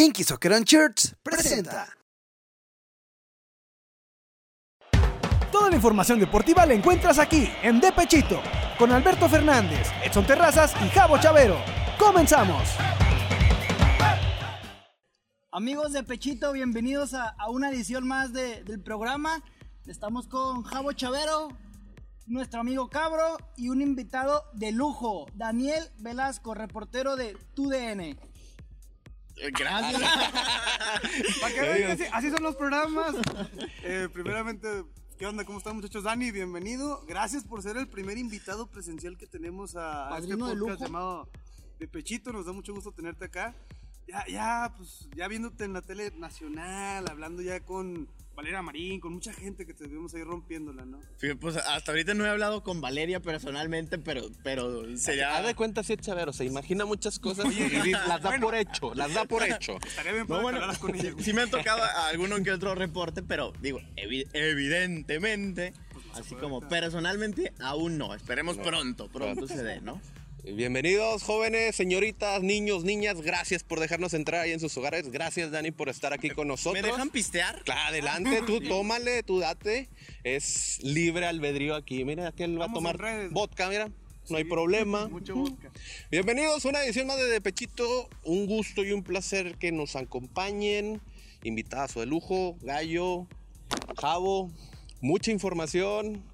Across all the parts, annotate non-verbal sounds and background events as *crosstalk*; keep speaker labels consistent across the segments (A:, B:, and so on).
A: Kinky Soccer presenta.
B: Toda la información deportiva la encuentras aquí, en De Pechito, con Alberto Fernández, Edson Terrazas y Javo Chavero. ¡Comenzamos!
C: Amigos de Pechito, bienvenidos a, a una edición más de- del programa. Estamos con Javo Chavero, nuestro amigo Cabro y un invitado de lujo, Daniel Velasco, reportero de TUDN.
D: Gracias. *laughs*
E: Para así, así son los programas. Eh, primeramente, ¿qué onda? ¿Cómo están muchachos? Dani, bienvenido. Gracias por ser el primer invitado presencial que tenemos a, a este
C: de
E: podcast
C: lujo.
E: llamado De Pechito. Nos da mucho gusto tenerte acá. Ya, ya, pues, ya viéndote en la tele nacional, hablando ya con Valeria Marín, con mucha gente que te vemos ahí rompiéndola, ¿no?
D: Pues hasta ahorita no he hablado con Valeria personalmente, pero, pero sería.
F: Haz de cuenta si es chavero, se imagina muchas cosas y las da
E: bueno.
F: por hecho, las da por *laughs* hecho.
E: Estaría bien
D: No, bueno,
E: con ella.
D: sí,
E: güey.
D: sí me han tocado *laughs* alguno que otro reporte, pero digo, evi- evidentemente, así como personalmente, aún no. Esperemos pronto, pronto se dé, ¿no?
F: Bienvenidos jóvenes, señoritas, niños, niñas, gracias por dejarnos entrar ahí en sus hogares. Gracias Dani por estar aquí con nosotros.
D: ¿Me dejan pistear?
F: Claro, adelante, tú tómale, tú date. Es libre albedrío aquí. Mira, aquel va a tomar vodka, mira. No hay problema. *laughs*
E: Mucho vodka.
F: Bienvenidos a una edición más de De Pechito. Un gusto y un placer que nos acompañen. Invitazo de lujo, Gallo, Javo. Mucha información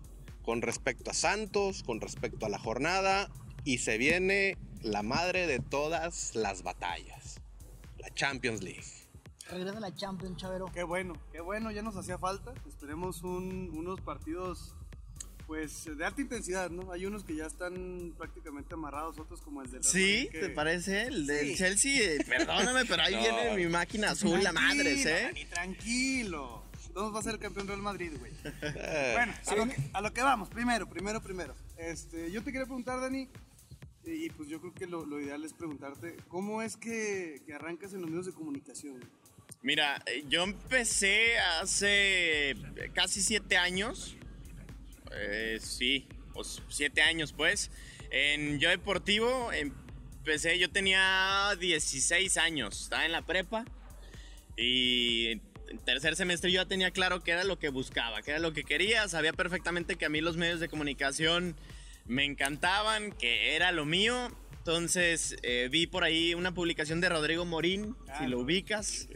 F: con respecto a Santos, con respecto a la jornada. Y se viene la madre de todas las batallas. La Champions League.
C: Regresa la Champions, Chavero.
E: Qué bueno, qué bueno, ya nos hacía falta. Esperemos un- unos partidos pues de alta intensidad, ¿no? Hay unos que ya están prácticamente amarrados, otros como el del
D: ¿Sí?
E: Que-
D: ¿Te parece? El del
E: Sí.
D: Chelsea, eh, *laughs* perdóname, pero ahí
F: No.
D: viene mi máquina azul, la madre, ¿eh?
E: Dani, tranquilo. Entonces va a ser el campeón Real Madrid, güey. *laughs* Bueno, a lo, que, a lo que vamos, primero, primero, primero. Este, yo te quería preguntar, Dani, y pues yo creo que lo, ideal es preguntarte, ¿cómo es que, arrancas en los medios de comunicación?
D: Mira, eh, yo empecé hace casi siete años. Eh, sí, o siete años pues. En Yo Deportivo empecé, yo tenía 16 años, estaba en la prepa. Y en tercer semestre yo ya tenía claro que era lo que buscaba, que era lo que quería. Sabía perfectamente que a mí los medios de comunicación me encantaban, que era lo mío. Entonces eh, vi por ahí una publicación de Rodrigo Morín, si lo ubicas,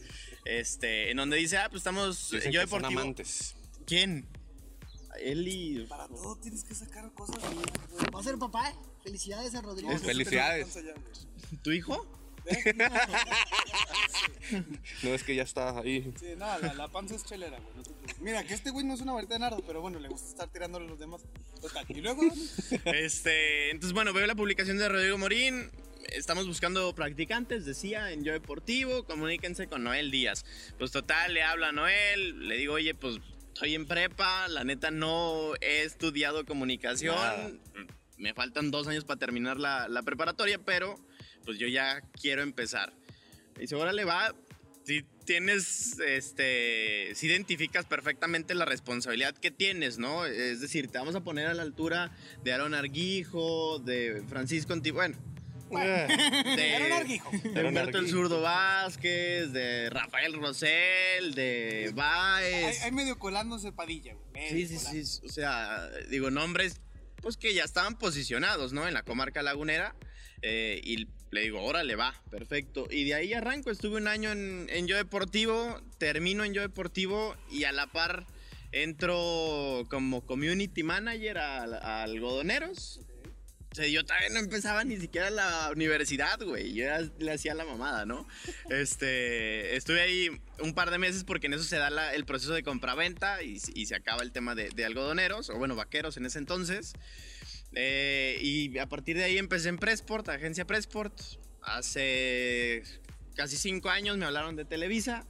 D: este, en donde dice, ah, pues estamos,
F: dicen
D: yo
F: que son
D: deportivo.
F: amantes.
D: ¿Quién? Él y...
E: Para todo tienes que sacar cosas.
C: Va a ser papá, ¿eh? Felicidades a Rodrigo.
F: Es- Felicidades.
D: ¿Tu hijo?
F: No es que ya está ahí.
E: Sí, no, la, la panza es chelera, güey. no te preocupes. Mira, que este güey no es una varita de nardo, pero bueno, le gusta estar tirándole a los demás. Total. Y luego,
D: Este, entonces, bueno, veo la publicación de Rodrigo Morín. Estamos buscando practicantes, decía, en Yo Deportivo. Comuníquense con Noel Díaz. Pues total, le habla a Noel. Le digo, oye, pues estoy en prepa. La neta, no he estudiado comunicación.
F: Nada.
D: Me faltan dos años para terminar la, la preparatoria, pero pues yo ya quiero empezar. Y dice, órale, va. Si tienes, este, si identificas perfectamente la responsabilidad que tienes, ¿no? Es decir, te vamos a poner a la altura de Aaron Arguijo, de Francisco Anti... Bueno, *laughs* de,
E: Aaron Arguijo.
D: de Humberto el. Zurdo Vázquez, de Rafael Rosell, de Baez.
E: hay medio colándose Padilla, güey.
D: Sí, sí,
E: colando.
D: sí. O sea, digo, nombres pues que ya estaban posicionados, ¿no? En la comarca lagunera. Eh, y le digo, órale, va, perfecto. Y de ahí arranco. Estuve un año en, en Yo Deportivo, termino en Yo Deportivo y a la par entro como community manager a Algodoneros. O sea, yo todavía no empezaba ni siquiera la universidad, güey. Yo le hacía la mamada, ¿no? Este, estuve ahí un par de meses porque en eso se da la- el proceso de compraventa y, y se acaba el tema de, de algodoneros, o bueno, vaqueros en ese entonces. Eh, y a partir de ahí empecé en Pressport, agencia Pressport. Hace casi cinco años me hablaron de Televisa.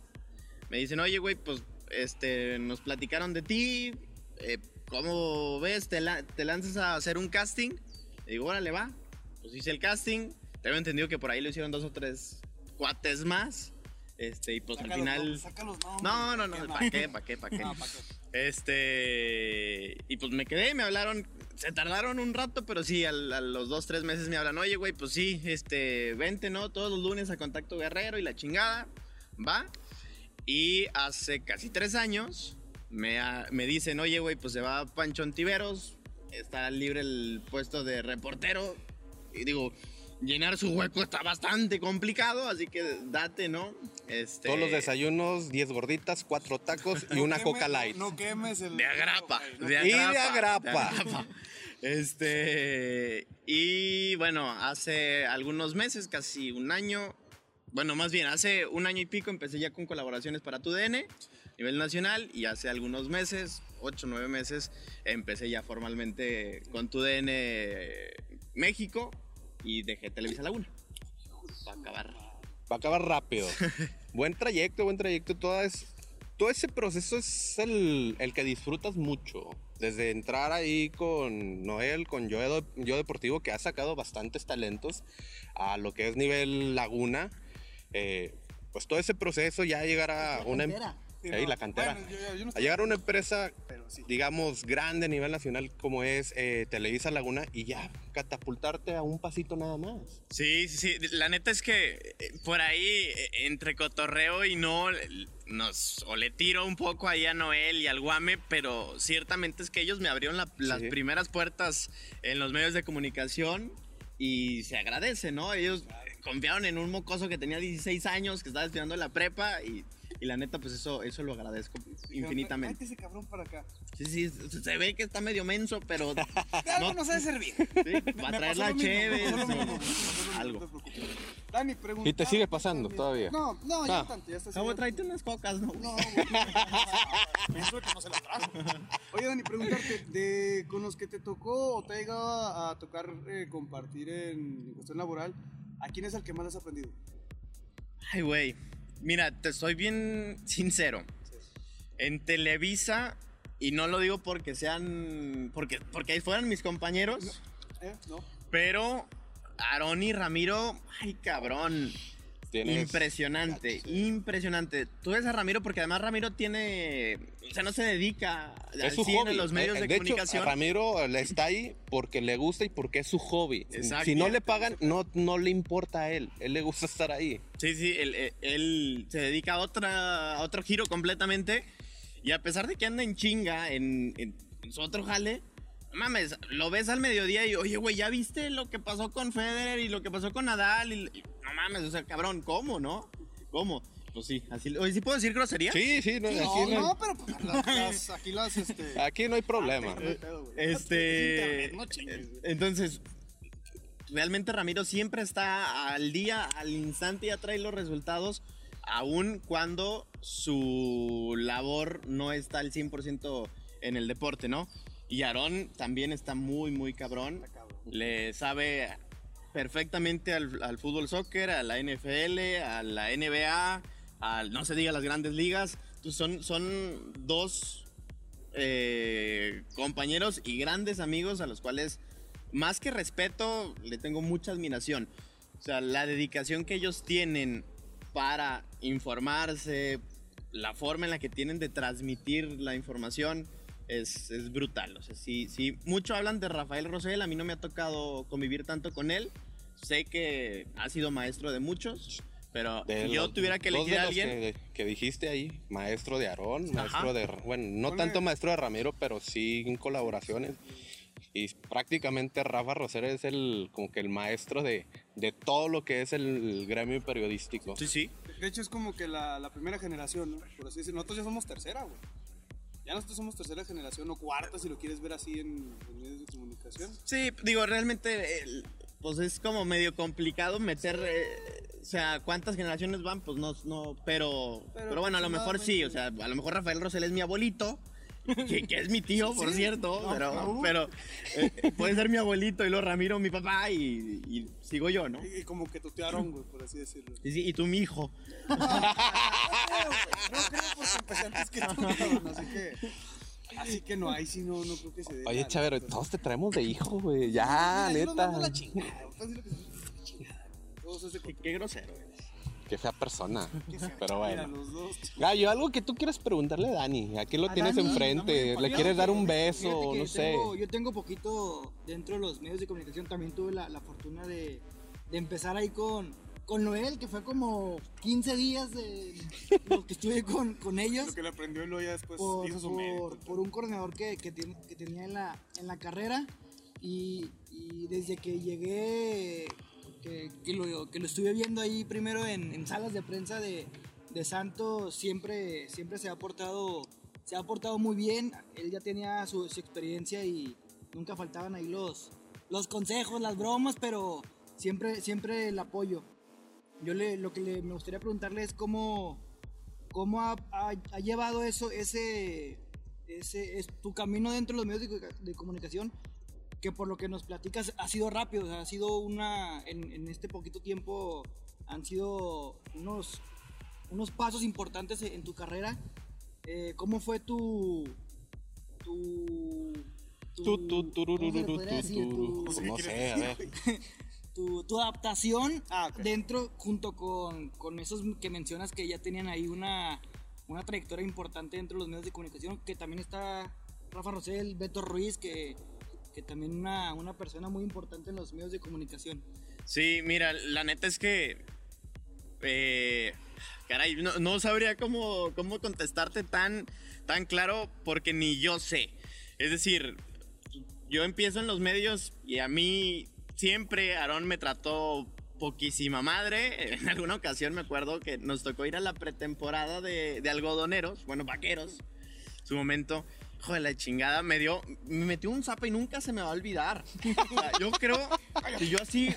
D: Me dicen, oye, güey, pues este, nos platicaron de ti. eh, ¿Cómo ves? ¿Te, la- te lanzas a hacer un casting? Le digo, órale, va. Pues hice el casting. Tengo entendido que por ahí lo hicieron dos o tres cuates más. Este, y pues
E: Saca
D: al final.
E: nombres, saca los nombres,
D: No, no, no,
E: ¿qué
D: ¿para qué? ¿Para qué? ¿Para qué? *laughs*
E: No, ¿pa' qué?
D: Este. Y pues me quedé, me hablaron. Se tardaron un rato, pero sí, a, los dos, tres meses me hablan. Oye, güey, pues sí, este, vente, ¿no? Todos los lunes a contacto guerrero y la chingada. va. Y hace casi tres años me, ha- me dicen, oye, güey, pues se va Pancho Antiveros, está libre el puesto de reportero. Y digo, llenar su hueco está bastante complicado, así que date, ¿no? Este,
F: Todos los desayunos, 10 gorditas, 4 tacos y *laughs*
E: No
F: una Coca Light.
E: No, quemes el.
D: De agrapa.
E: No,
D: de
F: Y de
D: agrapa,
F: agrapa.
D: de agrapa. Este. Y bueno, hace algunos meses, casi un año. Bueno, más bien, hace un año y pico empecé ya con colaboraciones para tu DN a nivel nacional. Y hace algunos meses, ocho, nueve meses, empecé ya formalmente con tu DN México y dejé Televisa Laguna. Para acabar.
F: Va a acabar rápido. *laughs* buen trayecto, buen trayecto. Todo, es, todo ese proceso es el, el que disfrutas mucho. Desde entrar ahí con Noel, con Yo, Yo Deportivo, que ha sacado bastantes talentos a lo que es nivel Laguna. eh, pues todo ese proceso ya llegar a una... em-
C: cantera.
E: Sí,
F: ahí,
E: no,
F: la cantera.
E: bueno, yo- yo no
F: a llegar a una empresa,
E: Pero sí.
F: digamos, grande a nivel nacional como es eh, Televisa Laguna y ya catapultarte a un pasito nada más.
D: Sí, sí, sí. La neta es que eh, por ahí, eh, entre cotorreo y no, nos, o le tiro un poco ahí a Noel y al Guame, pero ciertamente es que ellos me abrieron la- las
F: Sí.
D: primeras puertas en los medios de comunicación y se agradece, ¿no? Ellos confiaron en un mocoso que tenía 16 años, que estaba estudiando en la prepa y, y la neta, pues eso, eso lo agradezco infinitamente.
E: Tráete ese cabrón para acá.
D: Sí, sí, se ve que está medio menso, pero *laughs*
E: De algo nos ha de servir.
D: sí, va a traer la cheve. Algo.
E: no te preocupes. Dani, pregunta.
F: ¿Y te sigue pasando todavía?
E: No, no, ya
F: Ah.
E: tanto, ya está.
D: Cabo, tráete unas cocas, ¿no?
E: No, güey. *laughs* Pienso que no se la trajo. Oye, Dani, preguntarte, de, con los que te tocó o te ha llegado a tocar eh, compartir en, en cuestión laboral, ¿a quién es el que más has aprendido?
D: Ay, güey. Mira, te soy bien sincero. En Televisa, y no lo digo porque sean. porque, porque ahí fueran mis compañeros,
E: ¿Eh? ¿No?
D: pero Aarón y Ramiro, ay, cabrón.
F: Tienes-
D: Impresionante, impresionante. Tú ves a Ramiro porque además Ramiro tiene. O sea, no se dedica al
F: Es su
D: 100
F: hobby.
D: a los medios
F: Eh,
D: de,
F: de
D: comunicación.
F: Hecho, Ramiro le está ahí porque le gusta y porque es su hobby.
D: Exacto.
F: Si no le pagan, no, no le importa a él. Él le gusta estar ahí.
D: Sí, sí, él, él- él se dedica a, otra, a otro giro completamente. Y a pesar de que anda en chinga en, en- en su otro jale, mames, lo ves al mediodía y, oye, güey, ¿ya viste lo que pasó con Federer y lo que pasó con Nadal? Y, y- no mames, o sea, cabrón, ¿cómo, no? ¿Cómo? Pues sí, así. Oye, ¿sí puedo decir grosería?
F: Sí, sí, no, aquí,
E: No,
F: no,
E: no, pero pues, las, las- aquí las, este... *laughs*
F: aquí no hay problema.
E: no hay pedo, güey.
D: Este.
E: Internet, no chingues.
D: Entonces, realmente Ramiro siempre está al día, al instante, ya trae los resultados, aun cuando su labor no está al 100% en el deporte, ¿no? Y Aarón también está muy, muy cabrón. Le sabe perfectamente al, al fútbol soccer, a la NFL, a la NBA, al, no se diga las grandes ligas. Entonces, son, son dos eh, compañeros y grandes amigos a los cuales, más que respeto, le tengo mucha admiración. O sea, la dedicación que ellos tienen para informarse, la forma en la que tienen de transmitir la información es, es brutal. O sea, sí, sí, mucho hablan de Rafael Rosell, a mí no me ha tocado convivir tanto con él. Sé que ha sido maestro de muchos, pero
F: De
D: si yo
F: los-
D: tuviera que
F: dos
D: elegir a alguien...
F: Que, que dijiste ahí, maestro de Aarón,
D: Ajá.
F: maestro de. Bueno, no tanto maestro de Ramiro, pero sí en colaboraciones. Y prácticamente Rafa Rosero es el como que el maestro de, de todo lo que es el gremio periodístico.
D: Sí, sí.
E: De hecho, es como que la, la primera generación, ¿no? Por así decirlo. Nosotros ya somos tercera, güey. Ya nosotros somos tercera generación o cuarta, si lo quieres ver así en, en medios de comunicación.
D: Sí, digo, realmente, el- pues es como medio complicado meter, eh, o sea, cuántas generaciones van, pues no, no, pero, pero,
E: Pero
D: bueno, a lo mejor sí, o sea, a lo mejor Rafael Rosell es mi abuelito, que, que es mi tío, *laughs* por cierto,
E: No,
D: pero,
E: no.
D: pero eh, puede ser mi abuelito y luego Ramiro mi papá y, y sigo yo, ¿no?
E: Y, y como que tutearon, güey, por así decirlo.
D: Sí, y tú mi hijo. *laughs*
E: No creo porque empecé antes que tú, cabrón, así que... Así que no, ahí sí no, no creo que se dé.
F: Oye, Chavero,
E: pues.
F: todos te traemos de hijo, güey. Ya,
E: yo a
F: neta.
E: se- la chingada.
D: Qué, qué grosero eres.
F: Qué fea persona. *laughs*
E: Qué.
F: Pero bueno.
E: los dos.
F: Gallo, algo que tú quieras preguntarle a Dani. Aquí lo
C: A
F: tienes
C: Dani,
F: enfrente.
C: dame
F: ¿Le quieres dar un beso? No
C: yo
F: sé.
C: tengo- yo tengo poquito dentro de los medios de comunicación. También tuve la, la fortuna de, de empezar ahí con, con Noel, que fue como 15 días de lo que estuve con, con ellos.
E: Lo que le aprendió y luego ya después
C: por,
E: hizo su
C: por-
E: mérito.
C: por un coordinador que, que, ten- que tenía en la, en la carrera y, y desde que llegué, que, que lo, que lo estuve viendo ahí primero en, en salas de prensa de, de Santos, siempre, siempre se ha portado, se ha portado muy bien, él ya tenía su, su experiencia y nunca faltaban ahí los, los consejos, las bromas, pero siempre, siempre el apoyo. Yo le, lo que le, me gustaría preguntarle es cómo, cómo ha, ha- ha llevado eso, ese, ese, es tu camino dentro de los medios de, de comunicación, que por lo que nos platicas ha sido rápido, o sea, ha sido una, en, en este poquito tiempo han sido unos, unos pasos importantes en tu carrera. Eh, ¿Cómo fue tu, tu,
F: Tu, tu, tu. Tu- No sé, a ver.
C: Tu, tu adaptación
E: Ah, ok.
C: dentro, junto con, con esos que mencionas que ya tenían ahí una, una trayectoria importante dentro de los medios de comunicación, que también está Rafa Rosell, Beto Ruiz, que, que también una, una persona muy importante en los medios de comunicación.
D: Sí, mira, la neta es que. eh, caray, no, no sabría cómo, cómo contestarte tan, tan claro porque ni yo sé. Es decir, yo empiezo en los medios y a mí siempre Aarón me trató poquísima madre. *laughs* En alguna ocasión me acuerdo que nos tocó ir a la pretemporada de, de algodoneros, bueno, vaqueros, su momento. Hijo de la chingada, me dio, me metió un zape y nunca se me va a olvidar. *laughs* O sea, yo creo que yo así,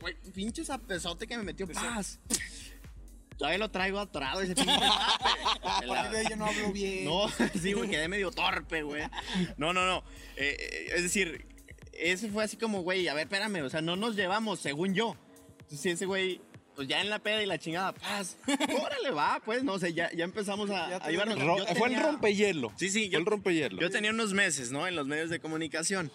D: güey, pinche zapezote que me metió paz. Todavía lo traigo atorado ese pinche *laughs* zape.
E: A partir de ahí ya no hablo bien.
D: No, sí, güey, quedé medio torpe, güey. No, no, no. Eh, eh, es decir, ese fue así como, güey, a ver, espérame, o sea, no nos llevamos, según yo. Entonces, ese güey, pues ya en la peda y la chingada, paz. *laughs* Órale, va, pues, no sé, ya, ya empezamos a,
E: Ya
D: a llevarnos.
F: Ro-
D: Yo
F: Fue el
D: tenía-
F: rompehielo.
D: Sí, sí,
F: Fue
D: yo-
F: el rompehielo.
D: Yo tenía unos meses, ¿no? En los medios de comunicación.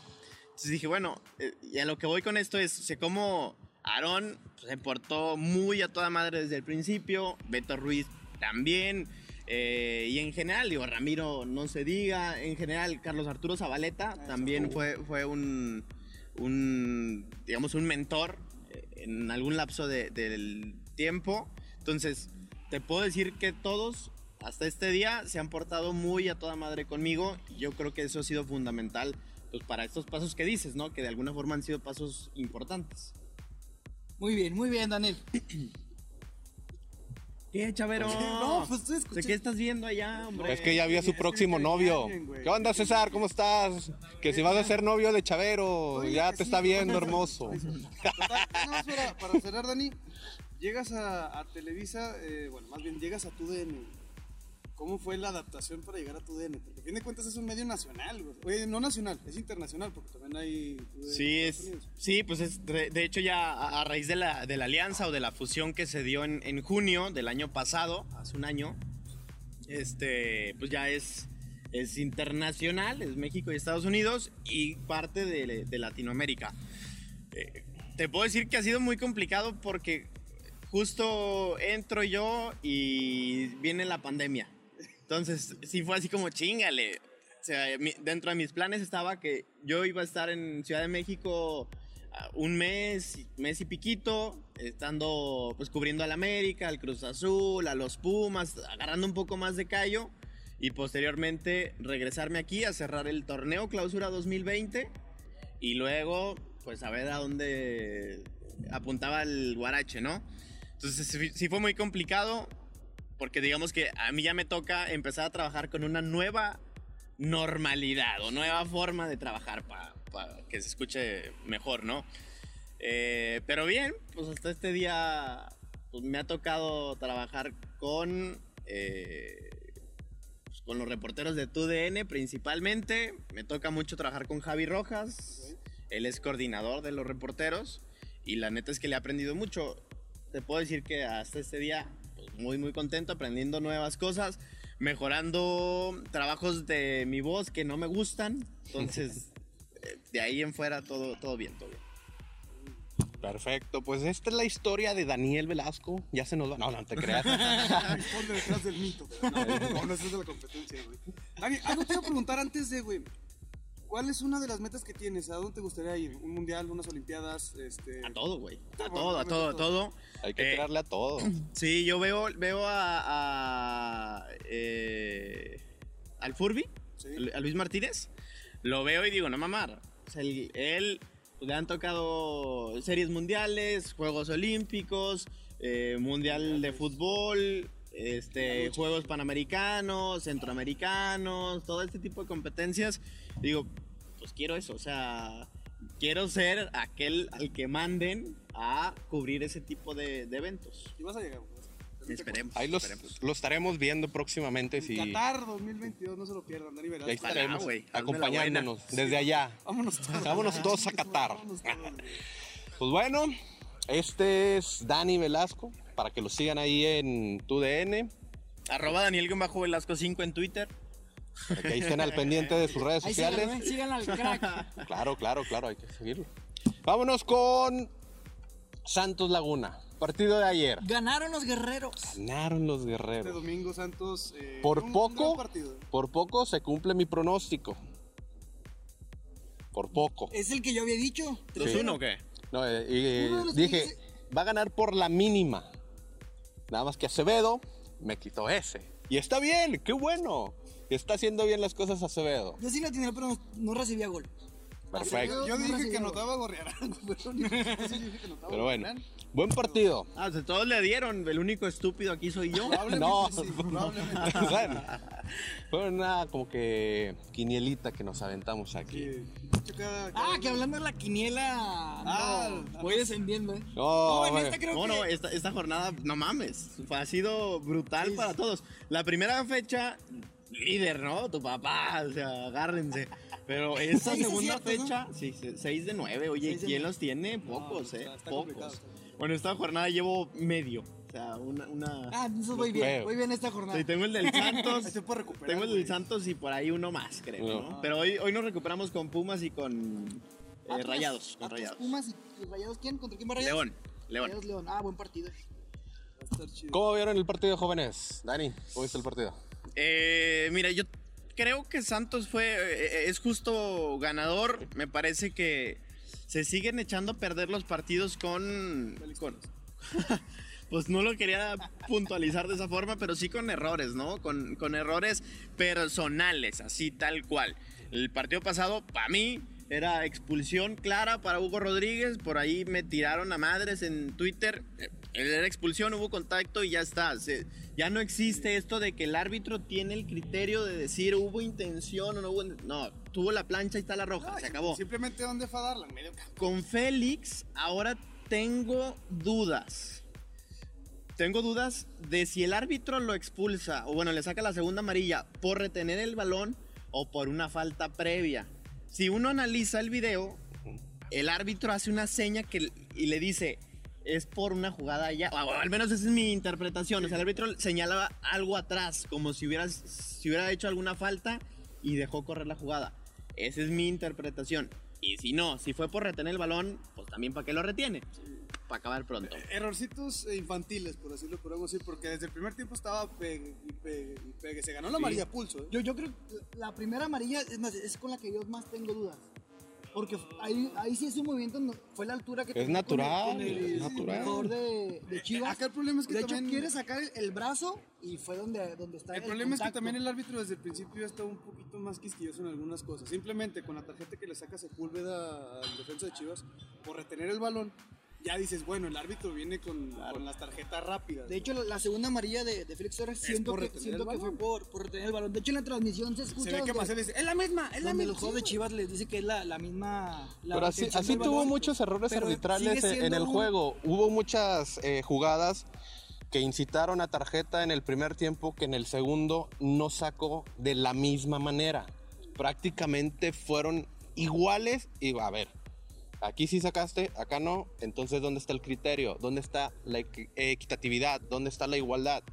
D: Entonces dije, bueno, eh, y a lo que voy con esto es, sé cómo Aarón se portó muy a toda madre desde el principio, Beto Ruiz también, eh, y en general, digo, Ramiro no se diga, en general, Carlos Arturo Zabaleta también fue, fue un, un, digamos, un mentor eh, en algún lapso de- del tiempo. Entonces, te puedo decir que todos hasta este día se han portado muy a toda madre conmigo y yo creo que eso ha sido fundamental pues, para estos pasos que dices, ¿no? Que de alguna forma han sido pasos importantes.
C: Muy bien, muy bien, Daniel.
D: ¿Qué, Chavero?
E: No, pues
D: ¿De
E: escuchando.
D: qué estás viendo allá, hombre?
F: Es que ya vio a su
E: Es que
F: próximo
E: me
F: novio. ¿Qué onda, César? ¿Cómo estás? Que si vas a ser novio de Chavero,
E: Oye,
F: ya
E: que
F: te
E: sí,
F: está viendo, hermoso.
E: Total, para cerrar, Dani. Llegas a, a Televisa, eh, bueno, más bien llegas a tu DN. ¿Cómo fue la adaptación para llegar a tu DN? Porque a fin de cuentas es un medio nacional, güey. Oye, no nacional, es internacional, porque también hay.
D: Sí, es, sí, pues es, de, de hecho ya a, a raíz de la, de la alianza o de la fusión que se dio en, en junio del año pasado, hace un año, este, pues ya es, es internacional, es México y Estados Unidos y parte de, de Latinoamérica. Eh, te puedo decir que ha sido muy complicado porque justo entro yo y viene la pandemia. Entonces, sí fue así como chingale. O sea, mi- dentro de mis planes estaba que yo iba a estar en Ciudad de México ah, un mes, mes y piquito, estando pues cubriendo al América, al Cruz Azul, a los Pumas, agarrando un poco más de callo y posteriormente regresarme aquí a cerrar el torneo Clausura 2020 y luego pues a ver a dónde apuntaba el guarache, ¿no? Entonces sí, sí fue muy complicado porque digamos que a mí ya me toca empezar a trabajar con una nueva normalidad o nueva forma de trabajar para que se escuche mejor, ¿no? Eh, pero bien, pues hasta este día pues, me ha tocado trabajar con, eh, pues, con los reporteros de TUDN principalmente. Me toca mucho trabajar con Javi Rojas. Él es coordinador de los reporteros y la neta es que le he aprendido mucho. Te puedo decir que hasta este día muy muy contento aprendiendo nuevas cosas, mejorando trabajos de mi voz que no me gustan. Entonces, *laughs* eh, de ahí en fuera todo todo bien, todo bien.
F: Perfecto, pues esta es la historia de Daniel Velasco. Ya se nos va. No, no te creas. *laughs*
E: Responde detrás del mito. No, no, no, es de la competencia, güey. Dani, algo te iba a preguntar antes de, güey. ¿Cuál es una de las metas que tienes? ¿A dónde te gustaría ir? ¿Un mundial, unas olimpiadas? Este...
D: A todo, güey. A
E: Bueno,
D: todo, a todo, a todo.
F: Hay que
D: Eh,
F: tirarle a todo. *clears throat*
D: Sí, yo veo, veo a, a, eh, al Furby,
E: Sí.
D: a Luis Martínez. Lo veo y digo, no mamar. O sea, él, él, pues, le han tocado series mundiales, Juegos Olímpicos, eh, Mundial de Fútbol, este, Juegos Panamericanos, Centroamericanos, todo este tipo de competencias. Digo, pues quiero eso, o sea, quiero ser aquel al que manden a cubrir ese tipo de, de eventos.
E: Y vas a llegar. pues.
D: Esperemos.
F: Ahí los,
D: esperemos.
F: lo estaremos viendo próximamente. Si,
E: Qatar 2022, no se lo pierdan, Dani
F: ahí estaremos acompañándonos desde allá. *laughs*
E: Vámonos todos.
F: Vámonos todos a *laughs* Qatar.
E: Vámonos todos.
F: Pues bueno, este es Dani Velasco. Para que lo sigan ahí en tu DN.
D: Arroba Daniel Velasco 5 en Twitter.
F: Para que ahí estén al pendiente de sus *laughs* redes
C: Ahí
F: sociales.
C: ¿eh? síganlo al crack. *laughs*
F: Claro, claro, claro, hay que seguirlo. Vámonos con Santos Laguna. Partido de ayer.
C: Ganaron los guerreros.
F: Ganaron los
E: Este
F: guerreros.
E: domingo Santos. eh,
F: Por
E: un-
F: poco, por poco se cumple mi pronóstico. Por poco.
C: Es el que yo había dicho.
D: 2-1 o qué?
F: No, eh,
C: que
F: dije, va a ganar por la mínima. Nada más que Acevedo me quitó ese. Y está bien, qué bueno. Está haciendo bien las cosas Acevedo.
C: Yo sí lo tenía, pero no, no recibía gol.
F: Perfecto.
E: Yo
C: No *laughs*
E: dije que anotaba Gorriarán, pero
F: bueno, buen partido.
D: Ah, o sea, todos le dieron. El único estúpido aquí soy yo.
E: Probablemente
F: No,
E: sí, probablemente. *laughs*
F: Bueno, fue una como que quinielita que nos aventamos aquí.
E: Sí. De hecho, cada- cada-
C: Ah, que hablando de la quiniela.
E: Ah,
C: no, voy descendiendo, ¿eh.
F: No,
C: en
F: güey.
C: esta creo
D: No,
C: que.
D: no, esta, esta jornada, no mames. Ha sido brutal
C: Sí,
D: para
C: sí.
D: todos. La primera fecha, líder, ¿no? Tu papá, o sea, agárrense. Pero *laughs* esta segunda
C: aciertos, ¿no?
D: fecha, sí, 6 de 9. Oye,
C: de
D: ¿quién los tiene? Pocos, ¿eh?
E: está- está
D: Pocos. Bueno, esta jornada llevo medio. O sea, una. una...
C: Ah, eso voy bien. Voy bien esta jornada.
D: Sí, tengo el del *laughs* Santos.
E: Se puede recuperar.
D: Tengo el del Santos y por ahí uno más, creo.
F: No.
D: ¿no? Pero hoy, hoy nos recuperamos con Pumas y con eh,
C: Atlas,
D: Rayados. Con
C: Atlas,
D: Rayados.
C: Pumas y, y Rayados, ¿quién? ¿Contra quién va Rayados?
D: León. León.
C: Rayados, León. Ah, buen partido.
E: Va a estar chido.
F: ¿Cómo vieron el partido, jóvenes? Dani, ¿cómo viste el partido?
D: Eh, mira, yo creo que Santos fue eh, es justo ganador. Me parece que se siguen echando a perder los partidos con, con- *laughs* pues no lo quería puntualizar de esa forma, pero sí con errores, ¿no? Con, con errores personales, así tal cual. El partido pasado, para mí, era expulsión clara para Hugo Rodríguez. Por ahí me tiraron a madres en Twitter. Eh, Era expulsión, hubo contacto y ya está. Se- ya no existe esto de que el árbitro tiene el criterio de decir hubo intención o no hubo. No, tuvo la plancha y está la roja, se acabó.
E: Simplemente dónde fue a darla, en medio campo.
D: Con Félix, ahora tengo dudas. Tengo dudas de si el árbitro lo expulsa o bueno, le saca la segunda amarilla por retener el balón o por una falta previa. Si uno analiza el video, el árbitro hace una seña que, y le dice, es por una jugada ya, o al menos esa es mi interpretación. O sea, el árbitro señalaba algo atrás, como si hubiera, si hubiera hecho alguna falta y dejó correr la jugada. Esa es mi interpretación. Y si no, si fue por retener el balón, pues también para qué lo retiene. Para acabar pronto.
E: Errorcitos eh, infantiles, por así lo podemos decir, porque desde el primer tiempo estaba pegue y pegue y pegue. Se ganó la amarilla pulso, ¿eh?
C: Yo, yo creo que la primera amarilla es, más, es con la que yo más tengo dudas. Porque ahí, ahí sí es un movimiento, no- fue la altura que
F: Es natural,
C: el, con el
F: es natural.
C: jugador de, de Chivas.
E: Acá el problema es que
C: de hecho,
E: también-
C: quiere sacar el, el brazo y fue donde, donde está
E: El problema es que también el árbitro desde el principio está un poquito más quisquilloso en algunas cosas. Simplemente con la tarjeta que le saca Sepúlveda al defensa de Chivas por retener el balón, ya dices, bueno, el árbitro viene con, con las tarjetas rápidas.
C: De hecho, la, la segunda amarilla de, de Félix Torres siento,
E: por
C: que, siento fue por, por retener el balón. De hecho, en la transmisión se escucha
E: se ve que Marcelo dice, es la misma, es la misma.
C: los juegos de Chivas les dice que es la, la misma. la
F: Pero así, así tuvo
C: balón.
F: muchos errores arbitrales
C: sigue
F: en- el
C: un-
F: juego. Hubo muchas eh, jugadas que incitaron a tarjeta en el primer tiempo que en el segundo no sacó de la misma manera. Prácticamente fueron iguales y a ver, aquí sí sacaste, acá no, entonces ¿dónde está el criterio? ¿Dónde está la equi- equitatividad? ¿Dónde está la igualdad?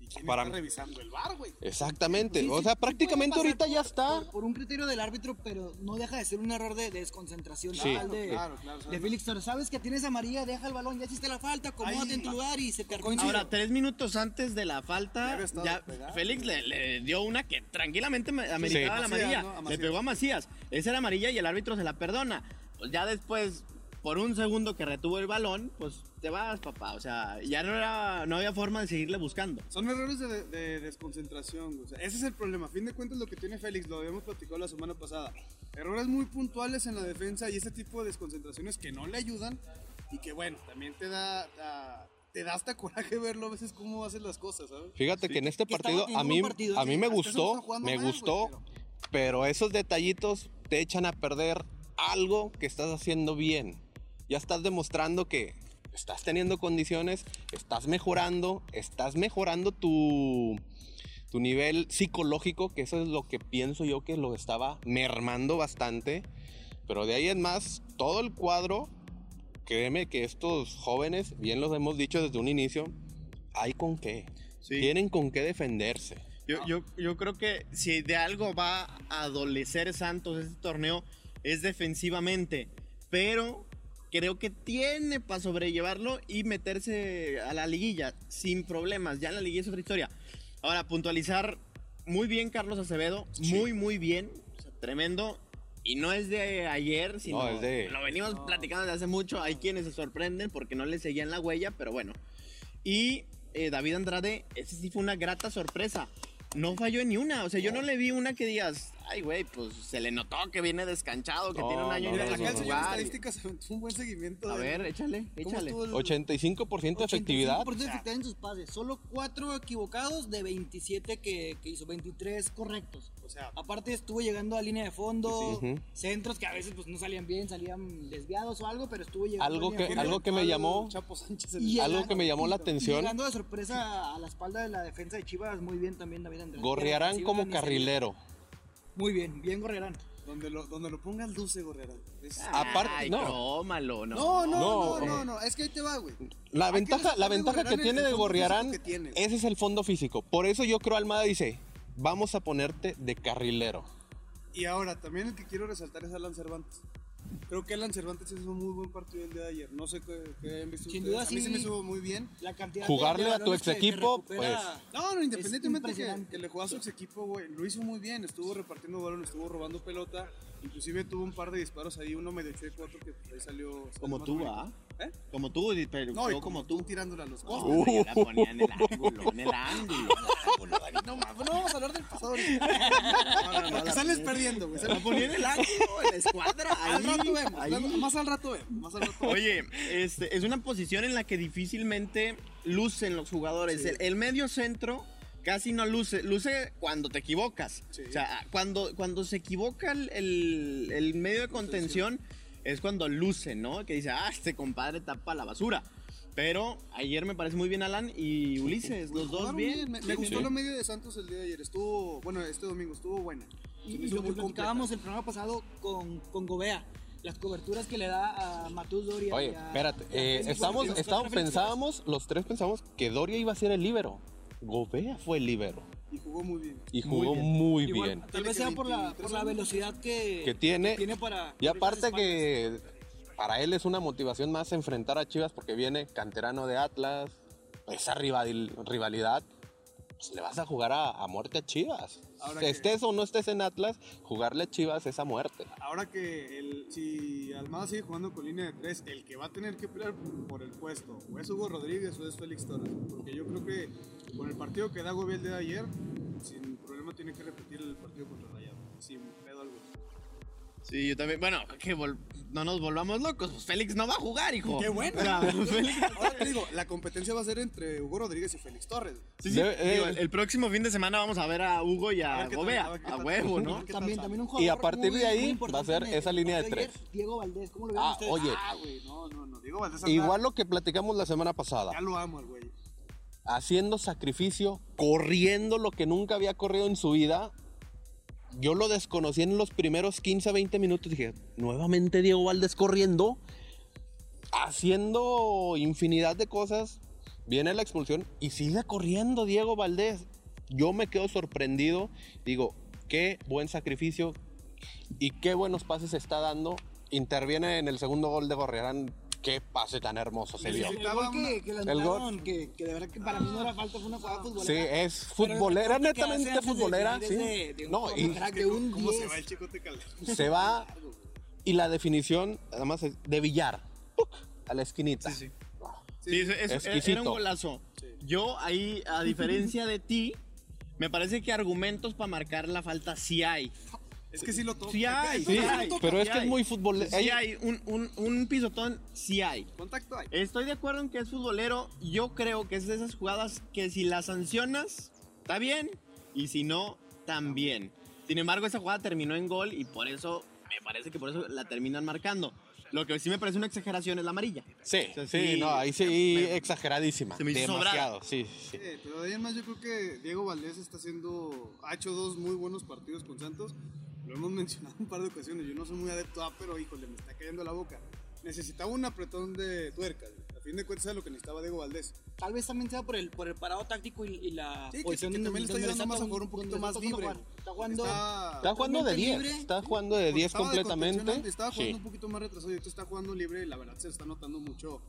E: Y ¿Quién
F: Para-
E: está revisando el bar, güey?
F: Exactamente.
C: Sí,
F: o sea,
C: sí
F: prácticamente ahorita ya está.
C: Por, por un criterio del árbitro, pero no deja de ser un error de, de desconcentración
F: Sí.
C: total de,
E: Claro, claro,
C: de
E: claro.
C: Félix Torres. Sabes que tienes amarilla, deja el balón, ya hiciste la falta, acomódate
E: Ahí-
C: en tu lugar y se termina.
E: Coincido.
D: Ahora, tres minutos antes de la falta, ya. Félix le, le dio una que tranquilamente me- ameritaba
F: Sí.
D: la amarilla.
E: ¿no? A
D: Le pegó a Macías. Esa era amarilla y el árbitro se la perdona. Pues ya después, por un segundo que retuvo el balón, pues te vas, papá. O sea, ya no, era, no había forma de seguirle buscando.
E: Son errores de, de desconcentración, güey. O sea, ese es el problema. A fin de cuentas, lo que tiene Félix, lo habíamos platicado la semana pasada. Errores muy puntuales en la defensa y ese tipo de desconcentraciones que no le ayudan y que, bueno, también te da, da- te da hasta coraje verlo a veces cómo haces las cosas, ¿sabes?
F: Fíjate que en este partido a mí,
C: partido,
F: a mí me gustó, me
E: mal,
F: gustó, pero esos detallitos te echan a perder algo que estás haciendo bien. Ya estás demostrando que estás teniendo condiciones, estás mejorando, estás mejorando tu, tu nivel psicológico, que eso es lo que pienso yo que lo estaba mermando bastante. Pero de ahí en más, todo el cuadro, créeme que estos jóvenes, bien los hemos dicho desde un inicio, hay con qué.
D: Sí.
F: Tienen con qué defenderse.
D: Yo, yo, yo creo que si de algo va a adolecer Santos este torneo es defensivamente, pero creo que tiene para sobrellevarlo y meterse a la liguilla sin problemas. Ya en la liguilla es otra historia. Ahora, puntualizar muy bien Carlos Acevedo, muy, muy bien, o sea, tremendo. Y no es de ayer, sino
F: No, es de-
D: lo venimos platicando desde hace mucho. Hay quienes se sorprenden porque no le seguían la huella, pero bueno. Y eh, David Andrade, ese sí fue una grata sorpresa. No falló en ni una. O sea, yo no le vi una que digas, ay, güey, pues se le notó que viene descansado, que
F: No,
D: tiene un año
F: no,
D: y medio
E: acá el señor estadísticas *laughs* un buen seguimiento.
D: A
E: de-
D: ver, échale,
E: ¿Cómo
D: échale.
E: el-
F: 85% de efectividad.
C: 85% de efectividad en sus pases. Solo 4 equivocados de 27 que, que hizo, 23 correctos.
E: O sea,
C: Aparte estuvo llegando a línea de fondo,
F: Sí. Ujú.
C: centros que a veces pues no salían bien, salían desviados o algo, pero estuvo llegando
F: Algo
C: a
F: que- algo que me llamó-
E: Chapo Sánchez
C: Y
F: algo que me llamó la
C: y
F: atención.
C: Llegando de sorpresa a la espalda de la defensa de Chivas, muy bien también David Andrés.
F: Gorriarán
C: Ofensiva,
F: como carrilero.
C: Muy bien, bien Gorriarán.
E: Donde lo, donde lo pongas luce, Gorrera. Es-
F: Aparte- no.
D: crómalo, no.
E: No, no,
F: No,
E: no, no, no, es que ahí te va, güey.
F: La ventaja, la ventaja que
E: Gorriarán
F: tiene de Gorriarán,
E: físico que tiene.
F: ese es el fondo físico. Por eso yo creo Almada dice, vamos a ponerte de carrilero.
E: Y ahora, también el que quiero resaltar es Alan Cervantes. Creo que Alan Cervantes hizo un muy buen partido el día de ayer. No sé qué, qué hayan visto
C: Sin
E: ustedes.
C: duda,
E: a mí se me hizo muy bien.
C: La cantidad
F: Jugarle
C: de-
F: a tu ex equipo, pues,
E: No, no, independientemente que, que le jugó a su ex equipo, güey, lo hizo muy bien. Estuvo repartiendo balón, estuvo robando pelota. Inclusive tuvo un par de disparos ahí, uno medio chueco, otro que ahí salió. salió
D: Como tú. ¿ah?
E: ¿Eh?
D: Como tú, pero
E: No, como,
D: como
E: tú
D: tú.
E: tirándole a los
D: No,
E: costos.
D: pero yo la *laughs* ponía en el ángulo, en el ángulo.
E: No, mames, no vamos a hablar del pasado. *laughs*
D: No, no, no,
E: sales perdiendo, güey.
D: La ponía en el ángulo, en la escuadra. Ahí,
E: Al rato vemos,
D: ahí.
E: más al rato vemos, más al rato vemos.
D: Oye, este, es una posición en la que difícilmente lucen los jugadores.
E: Sí.
D: El, el medio centro casi no luce. Luce cuando te equivocas.
E: Sí.
D: O sea, cuando, cuando se equivoca el, el- el medio de contención es cuando luce, ¿no? Que dice, ah, este compadre tapa la basura. Pero ayer me parece muy bien Alan y Ulises, los dos bien.
E: Me, me
D: Sí,
E: gustó
D: sí.
E: la media de Santos el día de ayer. Estuvo, bueno, este domingo estuvo buena.
C: Y, y lo platicábamos el programa pasado con, con Gobea. Las coberturas que le da a Matus Doria.
F: Oye,
C: y a-
F: espérate, eh, estamos, estamos, pensábamos, los tres pensamos que Doria iba a ser el líbero. Gobea fue el líbero.
E: Y jugó muy bien.
F: Y
D: Muy
F: jugó
D: bien.
F: muy
C: Igual,
F: bien.
C: Tal vez sea por la,
E: 23
C: por la velocidad que,
F: Que tiene.
C: tiene para.
F: Y aparte que para él es una motivación más enfrentar a Chivas porque viene canterano de Atlas. Esa rival- rivalidad, pues le vas a jugar a, a muerte a Chivas.
E: Ahora que-
F: estés o no estés en Atlas, jugarle a Chivas es a muerte.
E: Ahora que el, si Almada sigue jugando con línea de tres, el que va a tener que pelear por el puesto o es Hugo Rodríguez o es Félix Torres. Porque yo creo que con el partido que da Gobel el día de ayer, sin problema tiene que repetir el partido contra Rayado. Sin.
D: Sí, yo también. Bueno, que vol- no nos volvamos locos. Pues Félix no va a jugar, hijo.
E: ¡Qué bueno! *laughs*
D: Félix-
E: Ahora te digo, la competencia va a ser entre Hugo Rodríguez y Félix Torres.
D: Sí, sí. Digo,
F: eh,
D: el, el próximo fin de semana vamos a ver a Hugo y
E: A tal,
D: Gobea.
E: a
D: huevo, ¿no?
C: También, también un
F: Y
C: jugador
F: a partir
C: muy-
F: de ahí va a ser esa línea de tres.
C: Diego Valdés, ¿cómo lo vieron
F: Ah,
C: ustedes?
F: oye,
E: Ah, güey, no, no, no. Diego Valdés
F: igual lo que platicamos la semana pasada.
E: Ya lo amo al güey.
F: haciendo sacrificio, corriendo lo que nunca había corrido en su vida. Yo lo desconocí en los primeros 15, 20 minutos. Dije, nuevamente Diego Valdés corriendo, haciendo infinidad de cosas. Viene la expulsión y sigue corriendo Diego Valdés. Yo me quedo sorprendido. Digo, qué buen sacrificio y qué buenos pases está dando. Interviene en el segundo gol de Gorriarán. Qué pase tan hermoso se vio.
C: El gol que,
F: El gol.
C: anularon, que, que de verdad que para mí no era falta, fue una jugada
F: Sí,
C: futbolera.
F: es
C: Pero el
F: futbolera, netamente
C: de
F: futbolera.
C: final
F: Sí.
C: es de- de un
F: No, y
C: crack de un
E: ¿Cómo se
C: 10.
E: va el Calderón?
F: se va y la definición, además, es de Villar. ¡Puc! A la esquinita.
D: Sí, eso- eso-
F: Exquisito.
D: era un golazo. Yo ahí, a diferencia de ti, me parece que argumentos para marcar la falta sí hay.
E: Es que sí lo toca.
D: Sí hay,
F: Sí,
D: hay.
F: pero es que es muy futbolero.
D: Sí hay, un, un, un pisotón sí hay.
E: Contacto hay.
D: Estoy de acuerdo en que es futbolero. Yo creo que es de esas jugadas que si las sancionas, está bien. Y si no, también. Sin embargo, esa jugada terminó en gol y por eso, me parece que por eso la terminan marcando. Lo que sí me parece una exageración es la amarilla.
F: Sí,
D: O sea,
F: sí,
D: sí,
F: no, ahí sí,
D: me-
F: exageradísima.
D: se me hizo
F: Demasiado, sí, sí.
E: Sí, pero además yo creo que Diego Valdés está haciendo, ha hecho dos muy buenos partidos con Santos. Lo hemos mencionado un par de ocasiones. Yo no soy muy adepto a, pero híjole, me está cayendo la boca. Necesitaba un apretón de tuerca. A fin de cuentas era lo que necesitaba Diego Valdés.
C: Tal vez también sea por el, por el parado táctico y, y la
E: Sí, que-
C: posición
E: que
C: en
E: también le está ayudando más a jugar un poquito más libre.
C: Está jugando.
E: Está,
F: Está jugando de
C: totalmente
F: 10,
C: libre.
F: está jugando de 10
E: estaba de
F: completamente.
E: Estaba jugando
F: Sí.
E: un poquito más retrasado y ahorita está jugando libre y la verdad se está notando mucho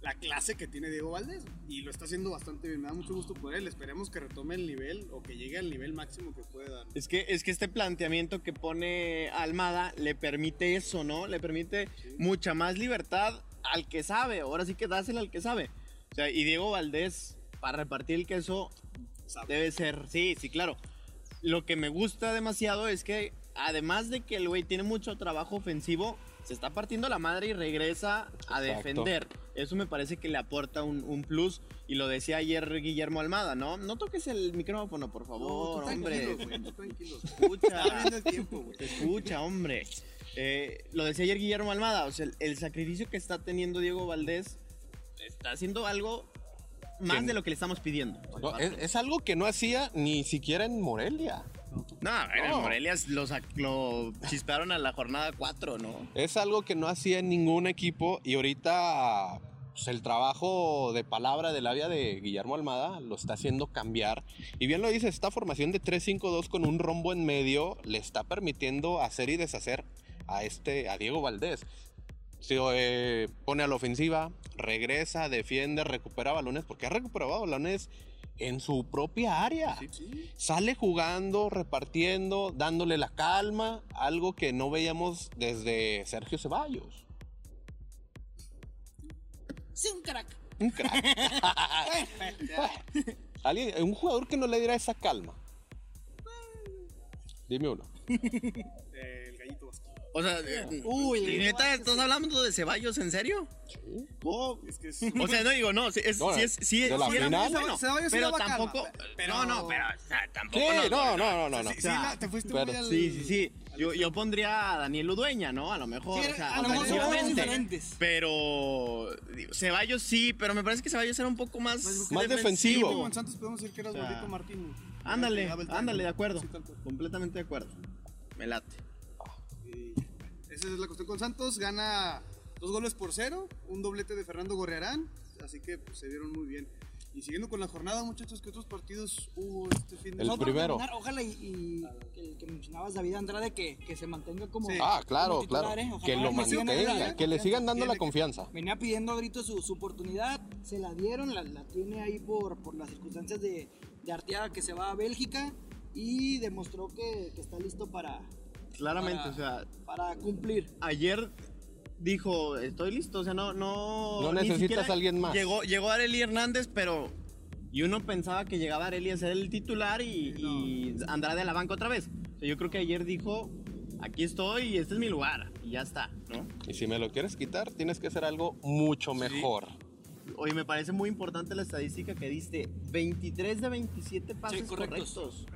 E: la clase que tiene Diego Valdés y lo está haciendo bastante bien. Me da mucho gusto por él. Esperemos que retome el nivel o que llegue al nivel máximo que puede dar.
D: Es que, es que este planteamiento que pone Almada le permite eso, ¿no? Le permite mucha más libertad al que sabe. Ahora sí que dásela al que sabe. O sea, y Diego Valdés, para repartir el queso, debe ser. Sí, sí, claro. Lo que me gusta demasiado es que, además de que el güey tiene mucho trabajo ofensivo, se está partiendo la madre y regresa a
F: Exacto.
D: defender. Eso me parece que le aporta un, un plus. Y lo decía ayer Guillermo Almada, ¿no? No toques el micrófono, por favor,
E: tú
D: hombre.
E: tranquilo, güey, tú tranquilo.
D: Escucha.
E: El tiempo, güey.
D: Escucha, hombre. Eh, lo decía ayer Guillermo Almada, o sea, el, el sacrificio que está teniendo Diego Valdés está haciendo algo más
F: Que-
D: de lo que le estamos pidiendo.
F: No, es, es algo que no hacía ni siquiera en Morelia.
D: No, en el
F: No.
D: Morelia lo, sac- lo chisparon a la jornada 4, ¿no?
F: Es algo que no hacía en ningún equipo y ahorita pues, el trabajo de palabra de la vía de Guillermo Almada lo está haciendo cambiar. Y bien lo dice, esta formación de 3-5-2 con un rombo en medio le está permitiendo hacer y deshacer a, este, a Diego Valdés. Sí, eh, pone a la ofensiva, regresa, defiende, recupera balones, porque ha recuperado balones en su propia área. Sale jugando, repartiendo, dándole la calma, algo que no veíamos desde Sergio Ceballos.
C: Sí, un crack.
F: Un crack. *laughs* Alguien, un jugador que no le diera esa calma. Dime uno. *laughs*
D: O sea, eh,
C: Uy,
D: ¿y neta, ¿estás hablando de Ceballos en serio? Oh,
E: Es que es...
D: O sea, no digo, no, sí es,
F: No,
D: sí es, sí es, sí era
F: final.
D: muy bueno,
E: Ceballos sí
D: pero tampoco,
E: pero-
D: no, no, pero, o sea, tampoco
F: Sí, no, no, no, no. no.
E: Sí, sí, la- te fuiste
F: Pero-
E: muy al...
D: Sí, sí, sí. Yo, yo pondría a Daniel Udueña, ¿no? A lo mejor.
C: Sí,
D: o sea,
C: a lo mejor.
D: Pero digo, Ceballos sí, pero me parece que Ceballos era un poco más,
F: Más defensivo.
E: Como en Santos podemos decir que era
D: O sea,
E: Osvaldito Martínez.
D: Ándale, ándale, de acuerdo.
E: Sí.
D: Completamente de acuerdo. Me late.
E: Y esa es la cuestión con Santos. Gana dos goles por cero, un doblete de Fernando Gorrearán. Así que pues, se dieron muy bien. Y siguiendo con la jornada, muchachos, ¿qué otros partidos hubo este fin de
F: El
E: semana?
C: para
F: primero.
C: terminar, ojalá y, y que, que mencionabas David Andrade que, que se mantenga como.
E: Sí.
F: Ah, claro,
C: como titular,
F: claro.
C: ¿eh? Ojalá
F: Que lo mantenga, que le sigan dando la confianza.
C: Venía pidiendo a gritos su, su oportunidad, se la dieron, la, la tiene ahí por, por las circunstancias de, de Arteaga que se va a Bélgica y demostró que, que está listo para,
D: Claramente,
C: para,
D: o sea,
C: para cumplir.
D: ayer dijo, estoy listo, o sea, no, no.
F: No necesitas a alguien más.
D: Llegó, llegó Areli Hernández, pero. Y uno pensaba que llegaba Areli a ser el titular y, y Andrade a la banca otra vez. O sea, yo creo que ayer dijo, aquí estoy y este es mi lugar. Y ya está, ¿no?
F: Y si me lo quieres quitar, tienes que hacer algo mucho mejor.
D: Oye, me parece muy importante la estadística que diste. 23 de 27 pases
C: correctos.
D: correctos.